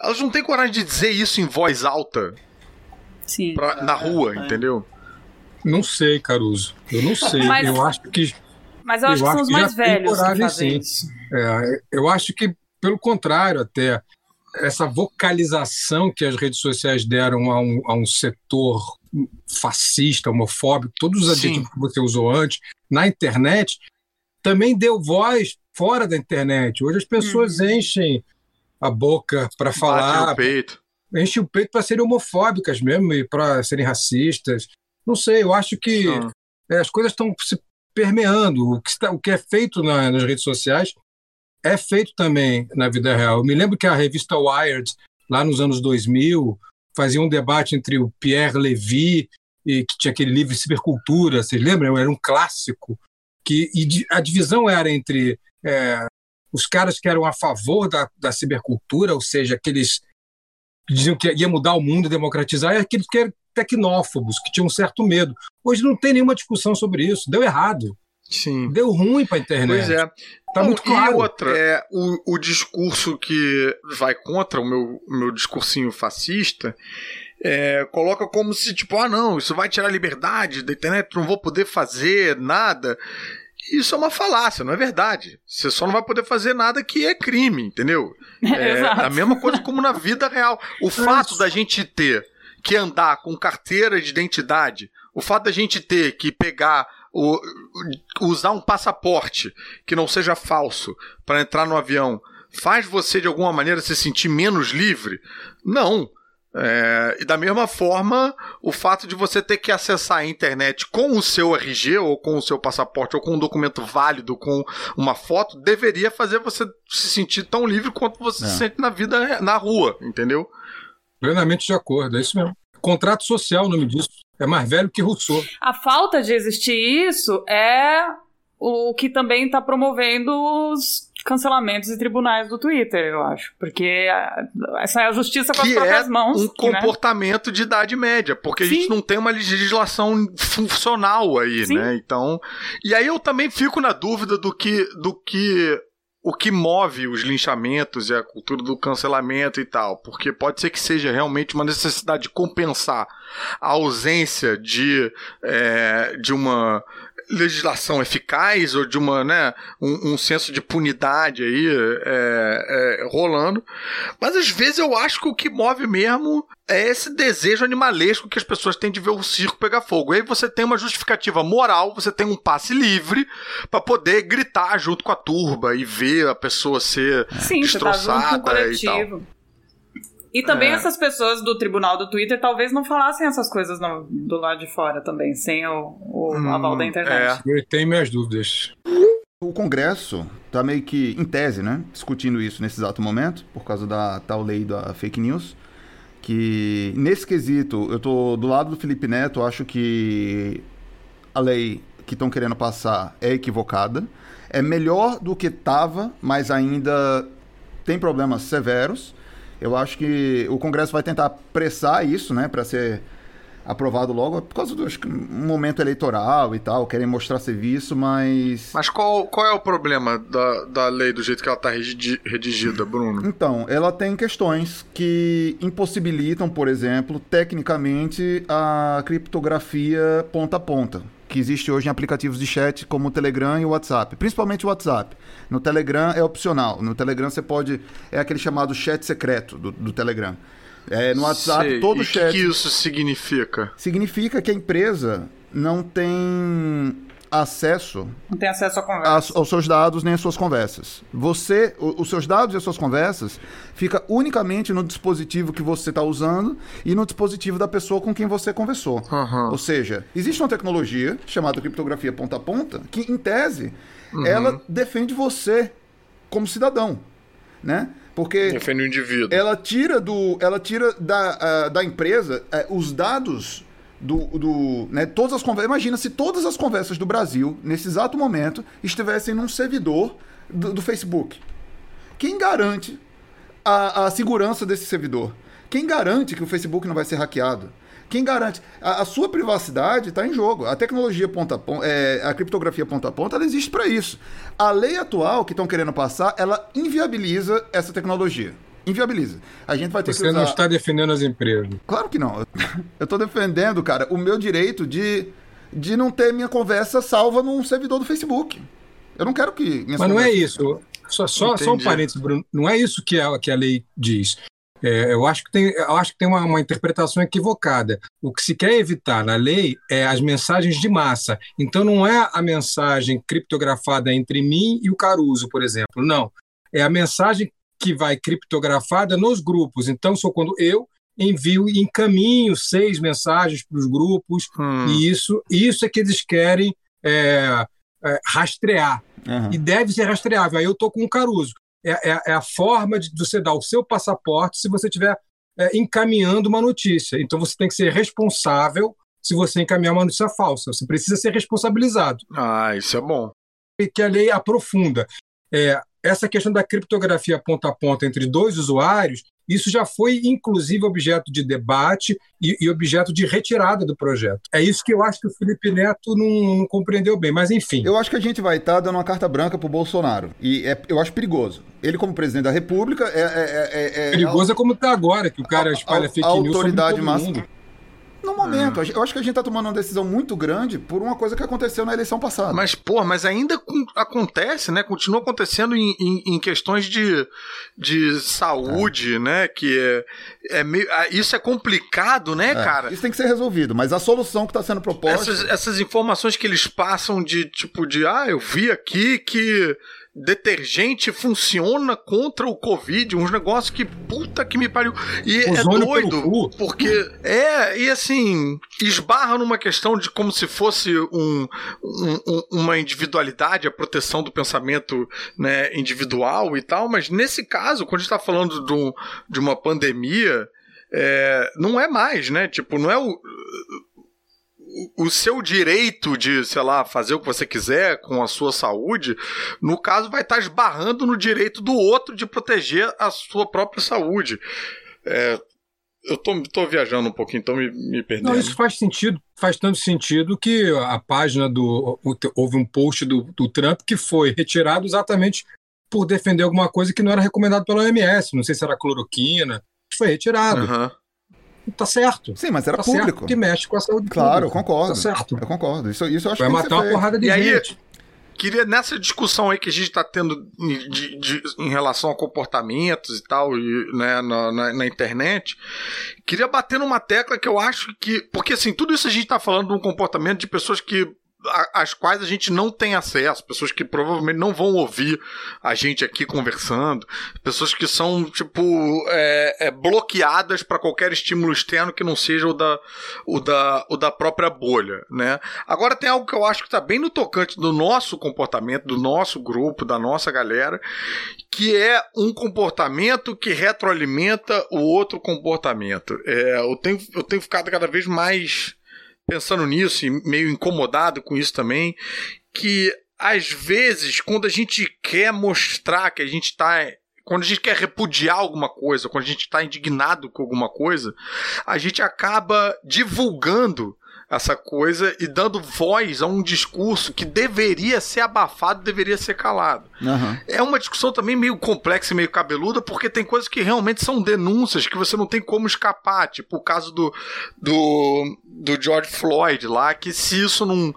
elas não têm coragem de dizer isso em voz alta. Sim. Pra, na rua, entendeu? Não sei, Caruso. Eu não sei. Mas, eu acho que. Mas eu acho eu que são os mais velhos. Coragem, que sim. Isso. É, eu acho que, pelo contrário, até essa vocalização que as redes sociais deram a um, a um setor fascista, homofóbico, todos os adjetivos que você usou antes, na internet, também deu voz fora da internet. Hoje as pessoas uhum. enchem a boca para falar. Bate o peito. Enchem o peito para serem homofóbicas mesmo e para serem racistas. Não sei, eu acho que é, as coisas estão se permeando. O que, está, o que é feito na, nas redes sociais é feito também na vida real. Eu me lembro que a revista Wired, lá nos anos 2000, fazia um debate entre o Pierre Levy, e, que tinha aquele livro Cibercultura, vocês lembram? Era um clássico. Que, e a divisão era entre é, os caras que eram a favor da, da cibercultura, ou seja, aqueles que diziam que ia mudar o mundo, democratizar, e aqueles que eram tecnófobos, que tinham um certo medo. Hoje não tem nenhuma discussão sobre isso. Deu errado. Sim. Deu ruim para a internet. Pois é. Tá muito claro. E outra, é, o, o discurso que vai contra o meu, meu discursinho fascista é, coloca como se, tipo, ah, não, isso vai tirar a liberdade da internet, não vou poder fazer nada. Isso é uma falácia, não é verdade. Você só não vai poder fazer nada que é crime, entendeu? É, é a mesma coisa como na vida real. O fato da gente ter que andar com carteira de identidade, o fato da gente ter que pegar o, usar um passaporte que não seja falso para entrar no avião faz você de alguma maneira se sentir menos livre? Não. É, e da mesma forma, o fato de você ter que acessar a internet com o seu RG, ou com o seu passaporte, ou com um documento válido, com uma foto, deveria fazer você se sentir tão livre quanto você é. se sente na vida na rua, entendeu? Plenamente de acordo, é isso mesmo. Contrato social, o nome disso. É mais velho que Rousseau. A falta de existir isso é o que também está promovendo os cancelamentos e tribunais do Twitter, eu acho. Porque essa é a justiça com que as próprias é mãos. um né? comportamento né? de idade média, porque Sim. a gente não tem uma legislação funcional aí, Sim. né? Então, e aí eu também fico na dúvida do que do que o que move os linchamentos e a cultura do cancelamento e tal, porque pode ser que seja realmente uma necessidade de compensar a ausência de, é, de uma legislação eficaz ou de uma, né, um, um senso de punidade aí é, é, rolando. Mas às vezes eu acho que o que move mesmo é esse desejo animalesco que as pessoas têm de ver o circo pegar fogo. E aí você tem uma justificativa moral, você tem um passe livre para poder gritar junto com a turba e ver a pessoa ser Sim, destroçada tá e tal. E também é. essas pessoas do tribunal do Twitter talvez não falassem essas coisas no, do lado de fora também, sem o, o hum, aval da internet. É. Eu tenho minhas dúvidas. O Congresso está meio que, em tese, né, discutindo isso nesse exato momento, por causa da tal lei da fake news, que nesse quesito, eu tô do lado do Felipe Neto, acho que a lei que estão querendo passar é equivocada. É melhor do que estava, mas ainda tem problemas severos. Eu acho que o Congresso vai tentar pressar isso, né, para ser aprovado logo, por causa do um momento eleitoral e tal, querem mostrar serviço, mas. Mas qual, qual é o problema da, da lei do jeito que ela está redigida, Bruno? Então, ela tem questões que impossibilitam, por exemplo, tecnicamente, a criptografia ponta a ponta que existe hoje em aplicativos de chat como o Telegram e o WhatsApp, principalmente o WhatsApp. No Telegram é opcional. No Telegram você pode. É aquele chamado chat secreto do, do Telegram. É, no WhatsApp, Sei. todo e chat. O que isso significa? Significa que a empresa não tem acesso. Não tem acesso a aos seus dados nem às suas conversas. Você, o, os seus dados e as suas conversas fica unicamente no dispositivo que você está usando e no dispositivo da pessoa com quem você conversou. Uhum. Ou seja, existe uma tecnologia chamada criptografia ponta a ponta que, em tese, uhum. ela defende você como cidadão, né? Porque defende o indivíduo. Ela tira do, ela tira da, uh, da empresa uh, os dados do, do né, todas as conversas. Imagina se todas as conversas do Brasil nesse exato momento estivessem num servidor do, do Facebook. Quem garante a, a segurança desse servidor? Quem garante que o Facebook não vai ser hackeado? Quem garante? A, a sua privacidade está em jogo. A tecnologia ponta a ponta, é, a criptografia ponta a ponta, ela existe para isso. A lei atual que estão querendo passar, ela inviabiliza essa tecnologia. Inviabiliza. A gente vai ter Você que usar... não está defendendo as empresas. Claro que não. Eu estou defendendo, cara, o meu direito de, de não ter minha conversa salva num servidor do Facebook. Eu não quero que. Mas não é isso. Só, só, só um parênteses, Bruno. Não é isso que a, que a lei diz. É, eu acho que tem, eu acho que tem uma, uma, interpretação equivocada. O que se quer evitar na lei é as mensagens de massa. Então, não é a mensagem criptografada entre mim e o Caruso, por exemplo. Não. É a mensagem que vai criptografada nos grupos. Então, sou quando eu envio e encaminho seis mensagens para os grupos, hum. e isso, isso é que eles querem é, é, rastrear. Uhum. E deve ser rastreável. Aí eu estou com o Caruso é, é, é, a forma de você dar o seu passaporte se você estiver é, encaminhando uma notícia. Então você tem que ser responsável se você encaminhar uma notícia falsa. Você precisa ser responsabilizado. Ah, isso é bom. E que a lei aprofunda. É, essa questão da criptografia ponta a ponta entre dois usuários isso já foi, inclusive, objeto de debate e, e, objeto de retirada do projeto. É isso que eu acho que o Felipe Neto não, não compreendeu bem, mas enfim. Eu acho que a gente vai estar tá dando uma carta branca para o Bolsonaro. E é, eu acho perigoso. Ele, como presidente da República, é. é, é, é perigoso é como está agora, que o cara espalha fake news. Autoridade máxima no momento. Eu acho que a gente tá tomando uma decisão muito grande por uma coisa que aconteceu na eleição passada. Mas, pô, mas ainda acontece, né? Continua acontecendo em, em, em questões de, de saúde, é. né? Que é, é meio, ah, isso é complicado, né, é. cara? Isso tem que ser resolvido, mas a solução que está sendo proposta. Essas, essas informações que eles passam de tipo de ah, eu vi aqui que detergente funciona contra o Covid, uns negócios que puta que me pariu. E é doido, porque é, e assim, esbarra numa questão de como se fosse um, um, uma individualidade, a proteção do pensamento né, individual e tal, mas nesse caso, quando a gente está falando de, um, de uma pandemia, é, não é mais, né? Tipo, não é o o seu direito de, sei lá, fazer o que você quiser com a sua saúde, no caso, vai estar esbarrando no direito do outro de proteger a sua própria saúde. É, eu tô, tô viajando um pouquinho, então me, me perdendo. Não, isso faz sentido, faz tanto sentido que a página do. Houve um post do, do Trump que foi retirado exatamente por defender alguma coisa que não era recomendado pela OMS. Não sei se era cloroquina, foi retirado. Uhum tá certo. Sim, mas era tá público. que mexe com a saúde Claro, pública. eu concordo. Tá certo. Eu concordo. Isso, isso eu acho Vai que matar uma porrada de e gente. Aí, queria, nessa discussão aí que a gente está tendo de, de, em relação a comportamentos e tal, e, né, na, na, na, internet, queria bater numa tecla que eu acho que. Porque assim, tudo isso a gente está falando de um comportamento de pessoas que às quais a gente não tem acesso, pessoas que provavelmente não vão ouvir a gente aqui conversando, pessoas que são, tipo, é, é, bloqueadas para qualquer estímulo externo que não seja o da, o, da, o da própria bolha, né? Agora tem algo que eu acho que está bem no tocante do nosso comportamento, do nosso grupo, da nossa galera, que é um comportamento que retroalimenta o outro comportamento. É, eu, tenho, eu tenho ficado cada vez mais pensando nisso e meio incomodado com isso também, que às vezes, quando a gente quer mostrar que a gente está quando a gente quer repudiar alguma coisa, quando a gente está indignado com alguma coisa, a gente acaba divulgando essa coisa e dando voz a um discurso que deveria ser abafado, deveria ser calado. Uhum. É uma discussão também meio complexa e meio cabeluda, porque tem coisas que realmente são denúncias que você não tem como escapar, tipo o caso do, do, do George Floyd lá, que se isso não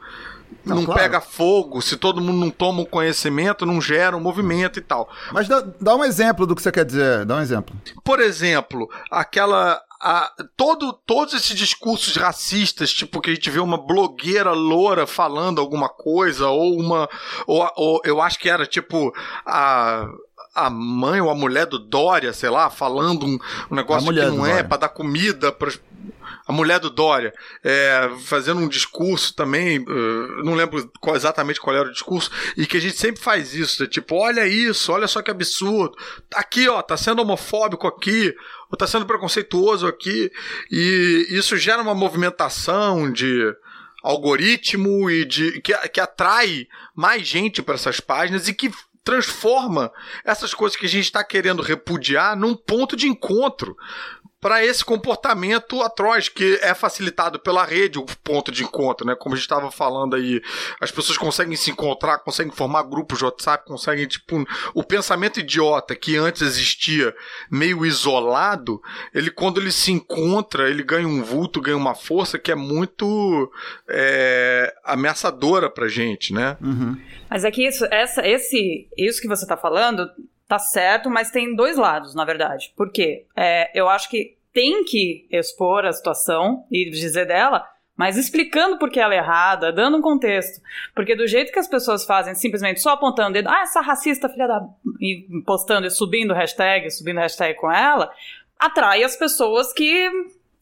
não, não claro. pega fogo, se todo mundo não toma um conhecimento, não gera um movimento e tal. Mas dá, dá um exemplo do que você quer dizer, dá um exemplo. Por exemplo, aquela a, todo, todos esses discursos racistas, tipo que a gente vê uma blogueira loura falando alguma coisa, ou uma. Ou, ou eu acho que era tipo a a mãe ou a mulher do Dória, sei lá, falando um, um negócio que não é para dar comida para a mulher do Dória, é, fazendo um discurso também, uh, não lembro qual, exatamente qual era o discurso, e que a gente sempre faz isso, né? tipo, olha isso, olha só que absurdo, tá aqui, ó, tá sendo homofóbico aqui, ou tá sendo preconceituoso aqui, e isso gera uma movimentação de algoritmo e de que, que atrai mais gente para essas páginas e que transforma essas coisas que a gente está querendo repudiar num ponto de encontro para esse comportamento atroz que é facilitado pela rede, o ponto de encontro, né? Como a gente estava falando aí, as pessoas conseguem se encontrar, conseguem formar grupos de WhatsApp, conseguem, tipo, o pensamento idiota que antes existia meio isolado, ele quando ele se encontra, ele ganha um vulto, ganha uma força que é muito é, ameaçadora pra gente, né? Uhum. Mas é que isso, essa, esse, isso que você está falando tá certo, mas tem dois lados, na verdade. Por quê? É, eu acho que tem que expor a situação e dizer dela, mas explicando por que ela é errada, dando um contexto. Porque do jeito que as pessoas fazem, simplesmente só apontando o dedo, ah, essa racista filha da. e postando e subindo hashtag, subindo hashtag com ela, atrai as pessoas que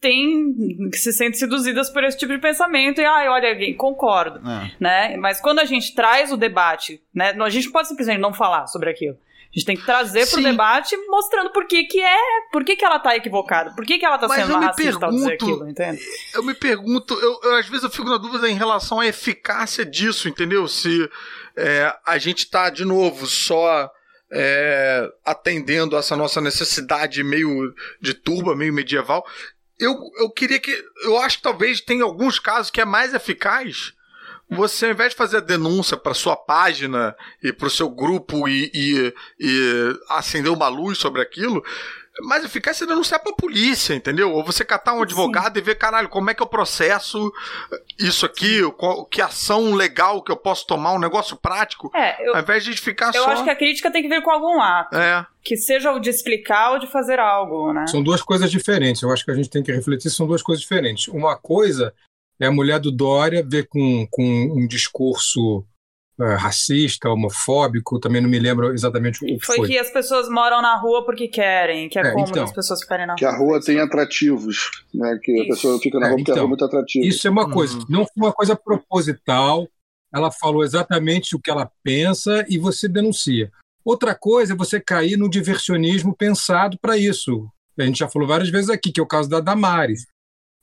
tem que se sentem seduzidas por esse tipo de pensamento e ah, olha, concordo, é. né? Mas quando a gente traz o debate, né, a gente pode simplesmente não falar sobre aquilo. A gente tem que trazer para o debate mostrando por que, que é, por que, que ela tá equivocada, por que, que ela tá Mas sendo racista pergunto, ao dizer aquilo, entende? Eu me pergunto, eu, eu, às vezes eu fico na dúvida em relação à eficácia disso, entendeu? Se é, a gente tá, de novo, só é, atendendo essa nossa necessidade meio de turba, meio medieval. Eu, eu queria que. Eu acho que talvez tenha alguns casos que é mais eficaz você, ao invés de fazer a denúncia para sua página e para o seu grupo e, e, e, acender uma luz sobre aquilo, mais eficaz você denunciar para a polícia, entendeu? Ou você catar um advogado Sim. e ver, caralho, como é que eu processo isso aqui, que ação legal que eu posso tomar, um negócio prático, é, eu, ao invés de ficar eu só... Eu acho que a crítica tem que ver com algum ato. É. Que seja o de explicar ou de fazer algo, né? São duas coisas diferentes. Eu acho que a gente tem que refletir, são duas coisas diferentes. Uma coisa é a mulher do Dória ver com, com um discurso uh, racista, homofóbico, também não me lembro exatamente o que foi. Foi que as pessoas moram na rua porque querem, que é, é cômodo então, as pessoas ficarem na rua. Que a rua tem atrativos, né? Que isso. a pessoa fica na rua é, porque então, a rua é muito atrativa. Isso é uma coisa, uhum. não foi uma coisa proposital, ela falou exatamente o que ela pensa e você denuncia. Outra coisa é você cair no diversionismo pensado para isso. A gente já falou várias vezes aqui, que é o caso da Damares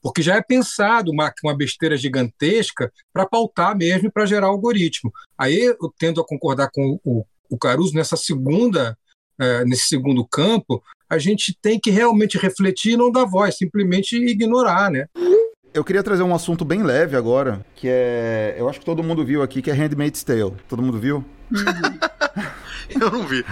porque já é pensado uma, uma besteira gigantesca para pautar mesmo e para gerar algoritmo. Aí eu tendo a concordar com o, o Caruso nessa segunda, é, nesse segundo campo, a gente tem que realmente refletir e não dar voz, simplesmente ignorar, né? Eu queria trazer um assunto bem leve agora, que é. Eu acho que todo mundo viu aqui, que é Handmaid's Tale. Todo mundo viu? Uhum. Eu não vi.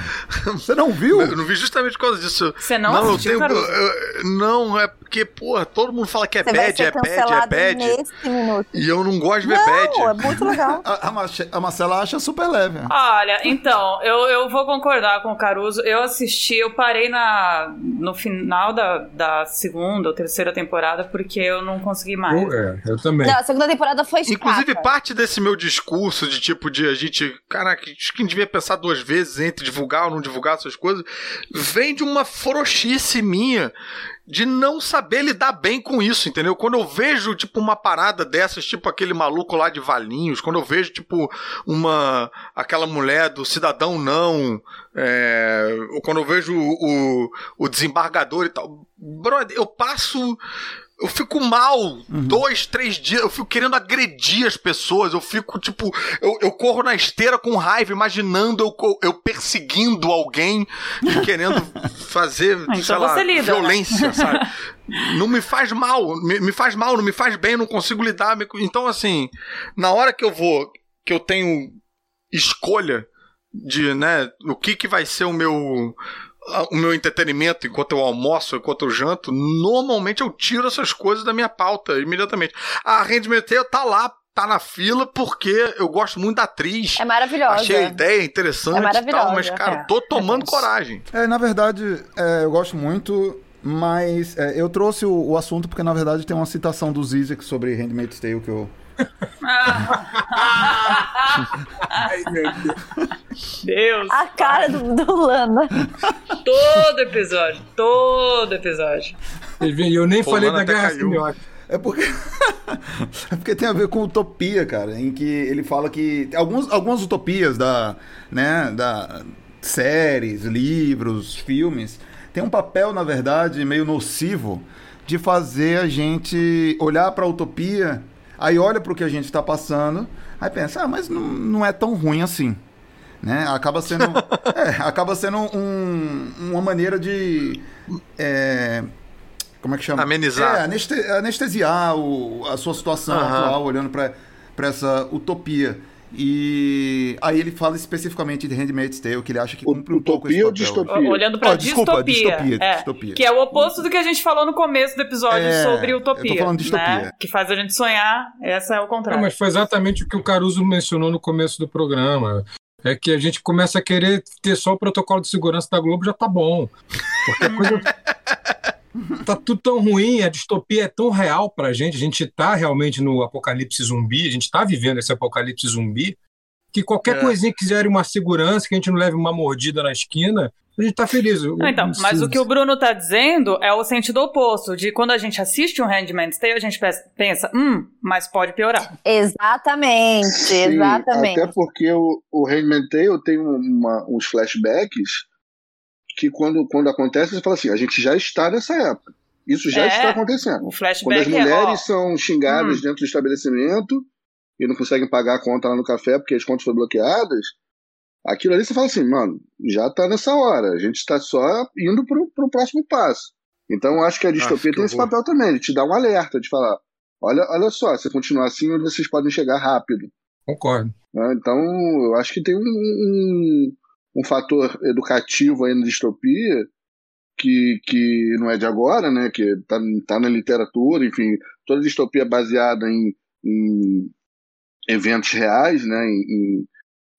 Você não viu? Eu não vi justamente por causa disso. Você não, não assistiu, eu tenho, eu, Não, é porque, porra, todo mundo fala que é bad, é bad, é bad. E eu não gosto de ver não, bad. é muito legal. a, a, Marcela acha super leve. Olha, então, eu, eu vou concordar com o Caruso. Eu assisti, eu parei na, no final da, da segunda ou terceira temporada porque eu não consegui mais. Eu, é, eu também. Não, a segunda temporada foi Inclusive, parte desse meu discurso de tipo de a gente, caraca, acho que a gente devia pensar duas vezes entre divulgar ou não divulgar essas coisas, vem de uma frouxice minha de não saber lidar bem com isso, entendeu? Quando eu vejo, tipo, uma parada dessas, tipo aquele maluco lá de Valinhos, quando eu vejo, tipo, uma. aquela mulher do Cidadão Não, é, quando eu vejo o, o, o desembargador e tal, brother, eu passo eu fico mal uhum. dois, três dias. Eu fico querendo agredir as pessoas. Eu fico, tipo, eu, eu corro na esteira com raiva, imaginando eu, eu perseguindo alguém e querendo fazer, então sei lá, lida, né? violência, né? sabe? Não me faz mal, me, me faz mal, não me faz bem, não consigo lidar. Então, assim, na hora que eu vou, que eu tenho escolha de, né, o que que vai ser o meu o meu entretenimento enquanto eu almoço, enquanto eu janto, normalmente eu tiro essas coisas da minha pauta imediatamente. A Handmaid's Tale tá lá tá na fila porque eu gosto muito da atriz. É maravilhosa. Achei a ideia interessante é maravilhosa, tal, mas, cara, é. tô tomando é coragem. É, na verdade, é, eu gosto muito, mas é, eu trouxe o, o, assunto porque, na verdade, tem uma citação do Zizek sobre Handmaid's Tale que eu, Ai, meu Deus. Deus. A cara do, do Lana. Todo episódio. Todo episódio. E eu nem Pô, falei da Guerra Semiótica. É porque. é porque tem a ver com utopia, cara. Em que ele fala que. Alguns, algumas utopias da. né, da séries, livros, filmes, tem um papel, na verdade, meio nocivo de fazer a gente olhar para a utopia, aí olha para o que a gente está passando, aí pensa, ah, mas não, não é tão ruim assim. Né? Acaba sendo, é, acaba sendo um, uma maneira de. É, como é que chama? Amenizar. É, anestesiar o, a sua situação uhum. atual, olhando para essa utopia. E aí ele fala especificamente de Handmaid's Tale, que ele acha que cumpre um pouco esse papel. ou distopia? Olhando pra oh, desculpa, distopia. distopia, é, distopia. Que é o oposto do que a gente falou no começo do episódio é, sobre utopia. Eu tô falando de distopia. Né? Que faz a gente sonhar, essa é o contrário. Não, mas foi exatamente o que o Caruso mencionou no começo do programa. É que a gente começa a querer ter só o protocolo de segurança da Globo, já tá bom. Porque a coisa... tá tudo tão ruim, a distopia é tão real pra gente, a gente tá realmente no apocalipse zumbi, a gente tá vivendo esse apocalipse zumbi, que qualquer é. coisinha que quiser uma segurança, que a gente não leve uma mordida na esquina, a gente tá feliz. Então, mas o que o Bruno tá dizendo é o sentido oposto, de quando a gente assiste um Handmaid's Tale, a gente pensa, hum, mas pode piorar. Exatamente, Sim, exatamente. Até porque o, o Handmaid's Tale tem uma, uns flashbacks que quando, quando acontece, você fala assim, a gente já está nessa época. Isso já é, está acontecendo. O flashback quando as é, mulheres é, são xingadas hum. dentro do estabelecimento e não conseguem pagar a conta lá no café porque as contas foram bloqueadas, aquilo ali você fala assim, mano, já está nessa hora, a gente está só indo para o próximo passo. Então acho que a distopia tem esse papel também, ele te dá um alerta de falar, olha, olha só, se continuar assim, vocês podem chegar rápido. Concordo. Né, então, eu acho que tem um, um, um fator educativo aí na distopia que, que não é de agora, né? Que está tá na literatura, enfim, toda distopia é baseada em, em eventos reais, né? Em,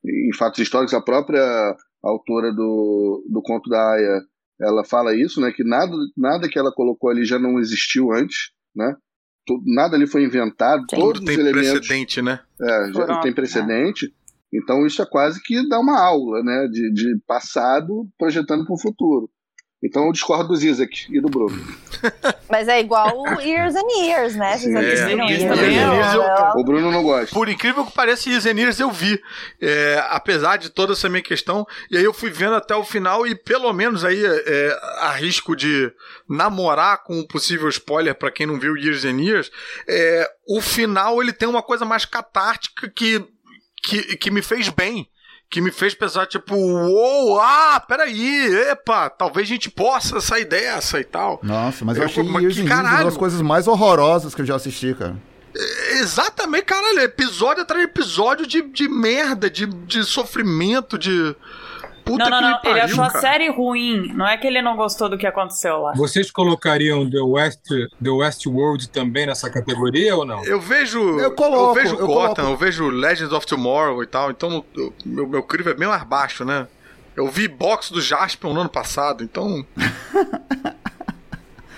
em, em, fatos históricos. A própria autora do, do conto da Aya, ela fala isso, né? Que nada, nada que ela colocou ali já não existiu antes, né? Nada ali foi inventado, todos tem os elementos... precedente, né? É, já tem precedente. Então isso é quase que dar uma aula, né, de, de passado projetando para o futuro. Então eu discordo do Zizek e do Bruno. Mas é igual o Years and Years, né? Vocês é. Years, years, years eu, O Bruno não gosta. Por incrível que pareça, Years and Years eu vi. É, apesar de toda essa minha questão. E aí eu fui vendo até o final e pelo menos aí é, arrisco de namorar com um possível spoiler para quem não viu Years and Years. É, o final ele tem uma coisa mais catártica que que, que me fez bem. Que me fez pensar, tipo, uou, ah, peraí, epa, talvez a gente possa sair dessa e tal. Nossa, mas eu, eu achei mas, Years uma das coisas mais horrorosas que eu já assisti, cara. É, exatamente, caralho, episódio atrás de episódio de, de merda, de, de sofrimento, de Puta não, não, não. Pariu, ele achou cara. a série ruim. Não é que ele não gostou do que aconteceu lá. Vocês colocariam The West, The Westworld também nessa categoria ou não? Eu vejo. Eu, coloco, eu vejo eu Gotham, coloco. eu vejo Legends of Tomorrow e tal. Então o meu, meu crivo é bem mais baixo, né? Eu vi box do Jasper no ano passado, então.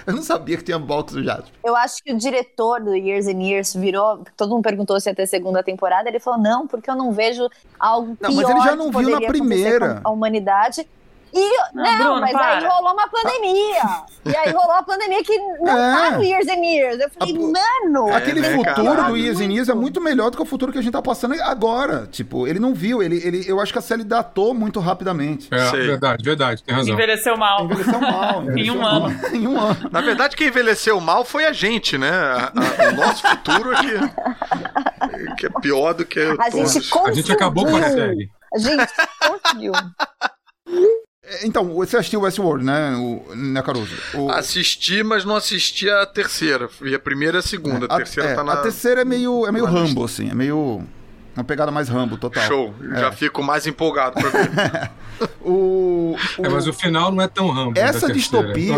Eu não sabia que tinha box do Jasper. Eu acho que o diretor do Years and Years virou. Todo mundo perguntou se ia ter segunda temporada. Ele falou: não, porque eu não vejo algo não, pior. Mas ele já não viu na primeira. A humanidade. E, não, não Bruno, mas para. aí rolou uma pandemia. e aí rolou a pandemia que não é. tá no Years and Years. Eu falei, a, mano. Aquele é, futuro do Years and Years é muito melhor do que o futuro que a gente tá passando agora. Tipo, ele não viu. Ele, ele, eu acho que a série datou muito rapidamente. É, Sei. verdade, verdade. Tem razão. Envelheceu mal. Envelheceu mal. Envelheceu em um mal. ano. em um ano. Na verdade, quem envelheceu mal foi a gente, né? A, a, o nosso futuro é que, que é pior do que a gente A gente acabou com a série. A gente conseguiu. É, então, você assistiu Westworld, né, o, né Caruso? O... Assisti, mas não assisti a terceira. Vi a primeira e a segunda. É, a, terceira é, tá na. A terceira é meio, é meio Rambo, assim. É meio. Uma pegada mais Rambo, total. Show. É. Já fico mais empolgado pra ver. o, o... É, mas o final não é tão Rambo. Essa distopia.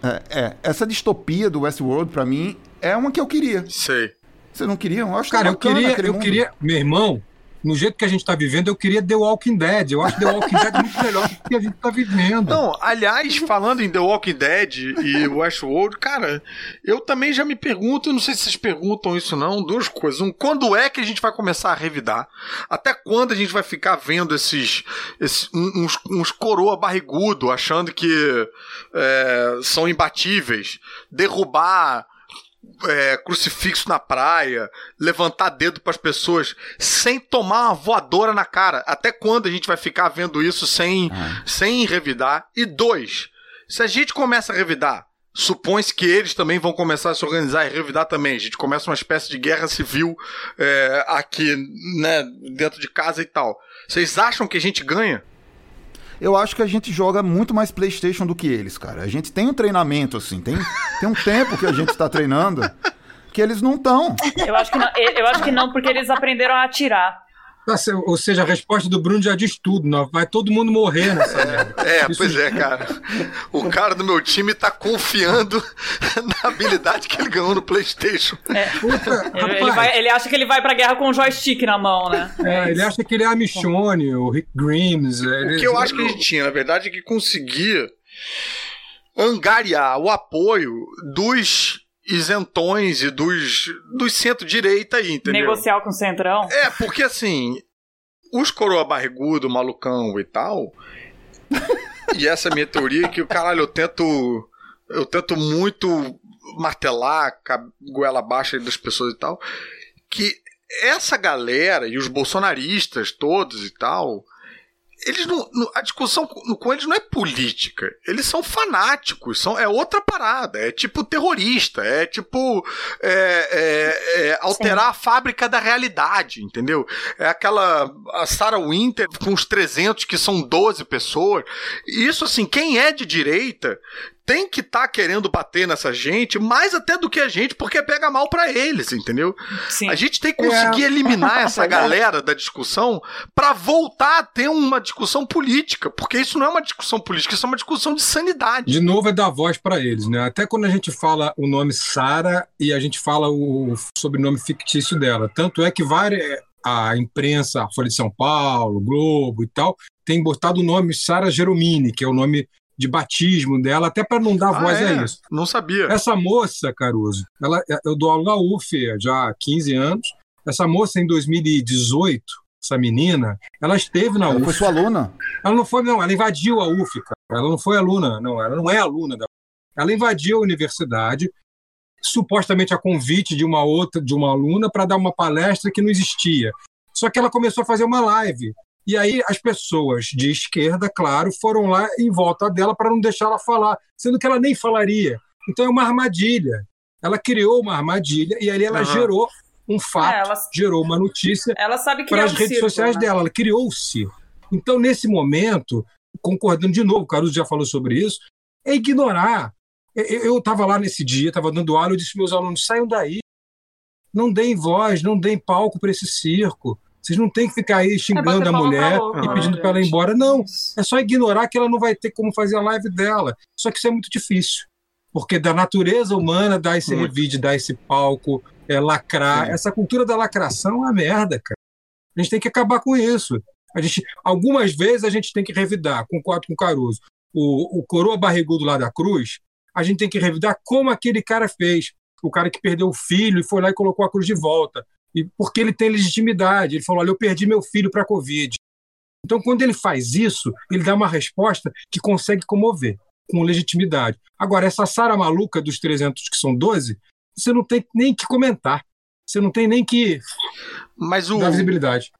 É, é, essa distopia do Westworld, pra mim, é uma que eu queria. Sei. Vocês não queriam? Eu acho Cara, eu queria, eu mundo. queria. Meu irmão, no jeito que a gente está vivendo, eu queria The Walking Dead. Eu acho The Walking Dead muito melhor do que a gente está vivendo. Não, aliás, falando em The Walking Dead e Westworld, cara, eu também já me pergunto, não sei se vocês perguntam isso não, duas coisas. Um, quando é que a gente vai começar a revidar? Até quando a gente vai ficar vendo esses, esses uns, uns coroa barrigudo achando que é, são imbatíveis? Derrubar é, crucifixo na praia, levantar dedo para as pessoas sem tomar uma voadora na cara. Até quando a gente vai ficar vendo isso sem, ah. sem revidar? E dois, se a gente começa a revidar, supõe-se que eles também vão começar a se organizar e revidar também. A gente começa uma espécie de guerra civil é, aqui, né, dentro de casa e tal. Vocês acham que a gente ganha? Eu acho que a gente joga muito mais PlayStation do que eles, cara. A gente tem um treinamento, assim, tem, tem um tempo que a gente está treinando que eles não estão. Eu acho que não, eu acho que não, porque eles aprenderam a atirar. Ou seja, a resposta do Bruno já diz tudo. Não. Vai todo mundo morrer nessa merda. É, Isso pois é, cara. O cara do meu time tá confiando na habilidade que ele ganhou no PlayStation. É. Puta, ele, ele, vai, ele, acha que ele vai pra guerra com o joystick na mão, né? É, ele acha que ele é a Michonne, o Rick Grimes. Ele, o que eu acho que a gente tinha, na verdade, é que conseguia angariar o apoio dos isentões e dos, dos centro-direita aí, entendeu? Negociar com o centrão. É, porque assim, os coroa barrigudo, malucão e tal, e essa é minha teoria que, caralho, eu tento, eu tento muito martelar a goela baixa das pessoas e tal, que essa galera e os bolsonaristas todos e tal, eles não, a discussão com eles não é política. Eles são fanáticos, são, é outra parada. É tipo terrorista, é tipo é, é, é alterar Sim. a fábrica da realidade, entendeu? É aquela a Sarah Winter com os 300 que são 12 pessoas. Isso assim, quem é de direita tem que estar tá querendo bater nessa gente, mais até do que a gente, porque pega mal para eles, entendeu? Sim. A gente tem que conseguir é. eliminar essa galera da discussão para voltar a ter uma discussão política, porque isso não é uma discussão política, isso é uma discussão de sanidade. De novo é dar voz para eles, né? Até quando a gente fala o nome Sara e a gente fala o sobrenome fictício dela, tanto é que várias a imprensa, a Folha de São Paulo, Globo e tal, tem botado o nome Sara Geromini, que é o nome de batismo dela, até para não dar ah, voz é? a isso. Não sabia. Essa moça, Caruso, ela, eu dou aula na UF já há 15 anos. Essa moça, em 2018, essa menina, ela esteve na ela UF. foi sua aluna? Ela não foi, não, ela invadiu a UF, cara. Ela não foi aluna, não, ela não é aluna da Ela invadiu a universidade, supostamente a convite de uma outra, de uma aluna, para dar uma palestra que não existia. Só que ela começou a fazer uma live e aí as pessoas de esquerda, claro, foram lá em volta dela para não deixar ela falar, sendo que ela nem falaria. Então é uma armadilha. Ela criou uma armadilha e ali ela uhum. gerou um fato, é, ela... gerou uma notícia para as redes sociais né? dela. Ela criou o circo. Então, nesse momento, concordando de novo, o Caruso já falou sobre isso, é ignorar. Eu estava lá nesse dia, estava dando aula, eu disse para meus alunos: saiam daí. Não deem voz, não deem palco para esse circo. Vocês não têm que ficar aí xingando é a mulher e pedindo para ela ir embora. Não, é só ignorar que ela não vai ter como fazer a live dela. Só que isso é muito difícil. Porque da natureza humana dá esse revide, dá esse palco, é, lacrar. Sim. Essa cultura da lacração é uma merda, cara. A gente tem que acabar com isso. A gente, algumas vezes a gente tem que revidar, concordo com o Caruso. O, o coroa barrigudo lá da cruz, a gente tem que revidar como aquele cara fez. O cara que perdeu o filho e foi lá e colocou a cruz de volta e porque ele tem legitimidade. Ele falou: olha, eu perdi meu filho para a Covid. Então, quando ele faz isso, ele dá uma resposta que consegue comover, com legitimidade. Agora, essa Sara maluca dos 300, que são 12, você não tem nem que comentar. Você não tem nem que Mas o... dar visibilidade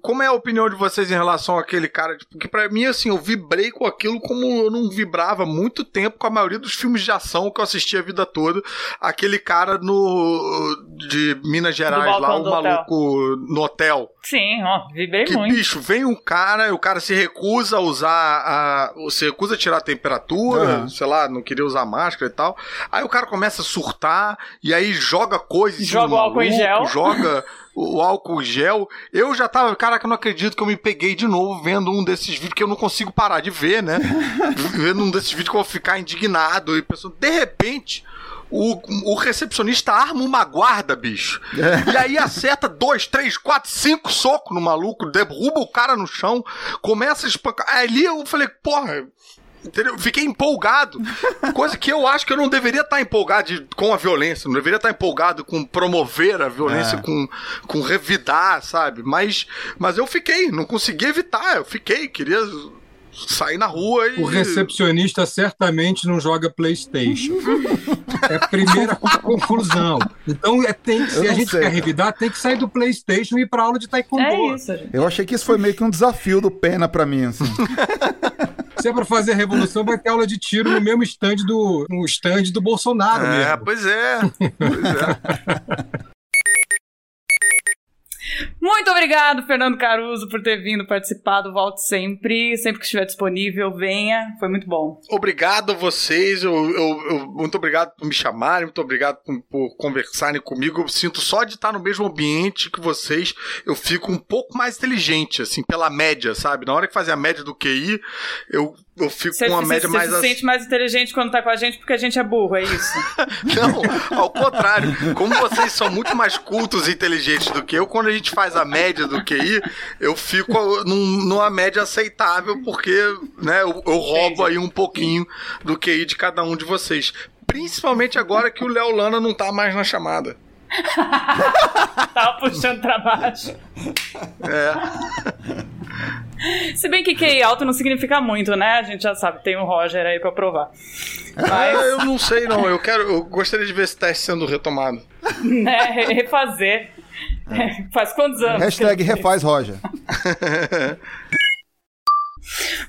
como é a opinião de vocês em relação àquele cara? Porque tipo, para mim, assim, eu vibrei com aquilo como eu não vibrava muito tempo com a maioria dos filmes de ação que eu assisti a vida toda. Aquele cara no de Minas Gerais, lá, o maluco hotel. no hotel. Sim, ó, vibrei que, muito. bicho, vem um cara, o cara se recusa a usar a. Se recusa a tirar a temperatura, uhum. sei lá, não queria usar máscara e tal. Aí o cara começa a surtar, e aí joga coisas. Joga o álcool em gel. Joga. o álcool gel. Eu já tava, caraca, não acredito que eu me peguei de novo vendo um desses vídeos que eu não consigo parar de ver, né? vendo um desses vídeos que eu vou ficar indignado e pensando, de repente. O, o recepcionista arma uma guarda, bicho. É. E aí acerta dois, três, quatro, cinco socos no maluco, derruba o cara no chão, começa a espancar. Ali eu falei, porra, Entendeu? Fiquei empolgado. Coisa que eu acho que eu não deveria estar empolgado de, com a violência. Não deveria estar empolgado com promover a violência, é. com, com revidar, sabe? Mas, mas eu fiquei, não consegui evitar. Eu fiquei, queria sair na rua e. O recepcionista certamente não joga PlayStation. é a primeira conclusão. Então, é, tem, se a gente sei, quer revidar, tem que sair do PlayStation e ir pra aula de taekwondo. É isso, gente. Eu achei que isso foi meio que um desafio do Pena pra mim, assim. Se é pra fazer a revolução, vai ter aula de tiro no mesmo stand do, no stand do Bolsonaro. É, mesmo. pois é. Pois é. Muito obrigado, Fernando Caruso, por ter vindo participado. Volte sempre. Sempre que estiver disponível, venha. Foi muito bom. Obrigado a vocês. Eu, eu, eu muito obrigado por me chamarem. Muito obrigado por, por, conversarem comigo. Eu sinto só de estar no mesmo ambiente que vocês, eu fico um pouco mais inteligente, assim, pela média, sabe? Na hora que fazer a média do QI, eu eu fico cê, com uma cê, média cê mais. Você se sente mais inteligente quando tá com a gente porque a gente é burro, é isso? Não, ao contrário. Como vocês são muito mais cultos e inteligentes do que eu, quando a gente faz a média do QI, eu fico num, numa média aceitável, porque né, eu, eu roubo aí um pouquinho do QI de cada um de vocês. Principalmente agora que o Léo Lana não tá mais na chamada. Tava puxando pra baixo. É. Se bem que QI alto não significa muito, né? A gente já sabe, tem o Roger aí pra provar. Mas... Ah, eu não sei não, eu quero, eu gostaria de ver esse teste sendo retomado. né, refazer. É. Faz quantos anos? Hashtag refaz Roger.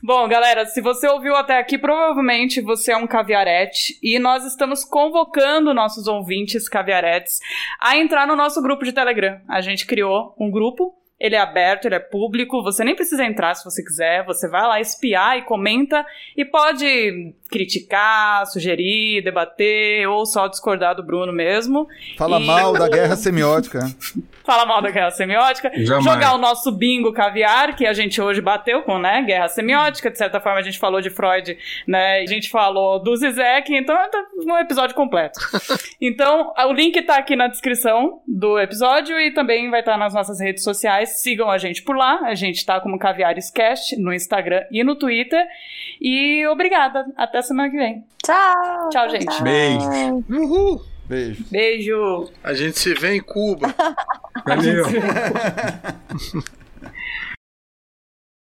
Bom, galera, se você ouviu até aqui, provavelmente você é um caviarete e nós estamos convocando nossos ouvintes caviaretes a entrar no nosso grupo de Telegram. A gente criou um grupo ele é aberto, ele é público, você nem precisa entrar se você quiser, você vai lá espiar e comenta e pode criticar, sugerir, debater ou só discordar do Bruno mesmo. Fala e... mal da guerra semiótica. Fala mal da guerra semiótica. Jamais. Jogar o nosso bingo caviar, que a gente hoje bateu com, né, guerra semiótica, de certa forma a gente falou de Freud, né, a gente falou do Zizek, então é um episódio completo. então, o link tá aqui na descrição do episódio e também vai estar tá nas nossas redes sociais. Sigam a gente por lá. A gente tá como Caviarescast no Instagram e no Twitter. E obrigada. Até semana que vem. Tchau. Tchau, gente. Beijo. Uhul. Beijo. Beijo. A gente se vê em Cuba. Valeu.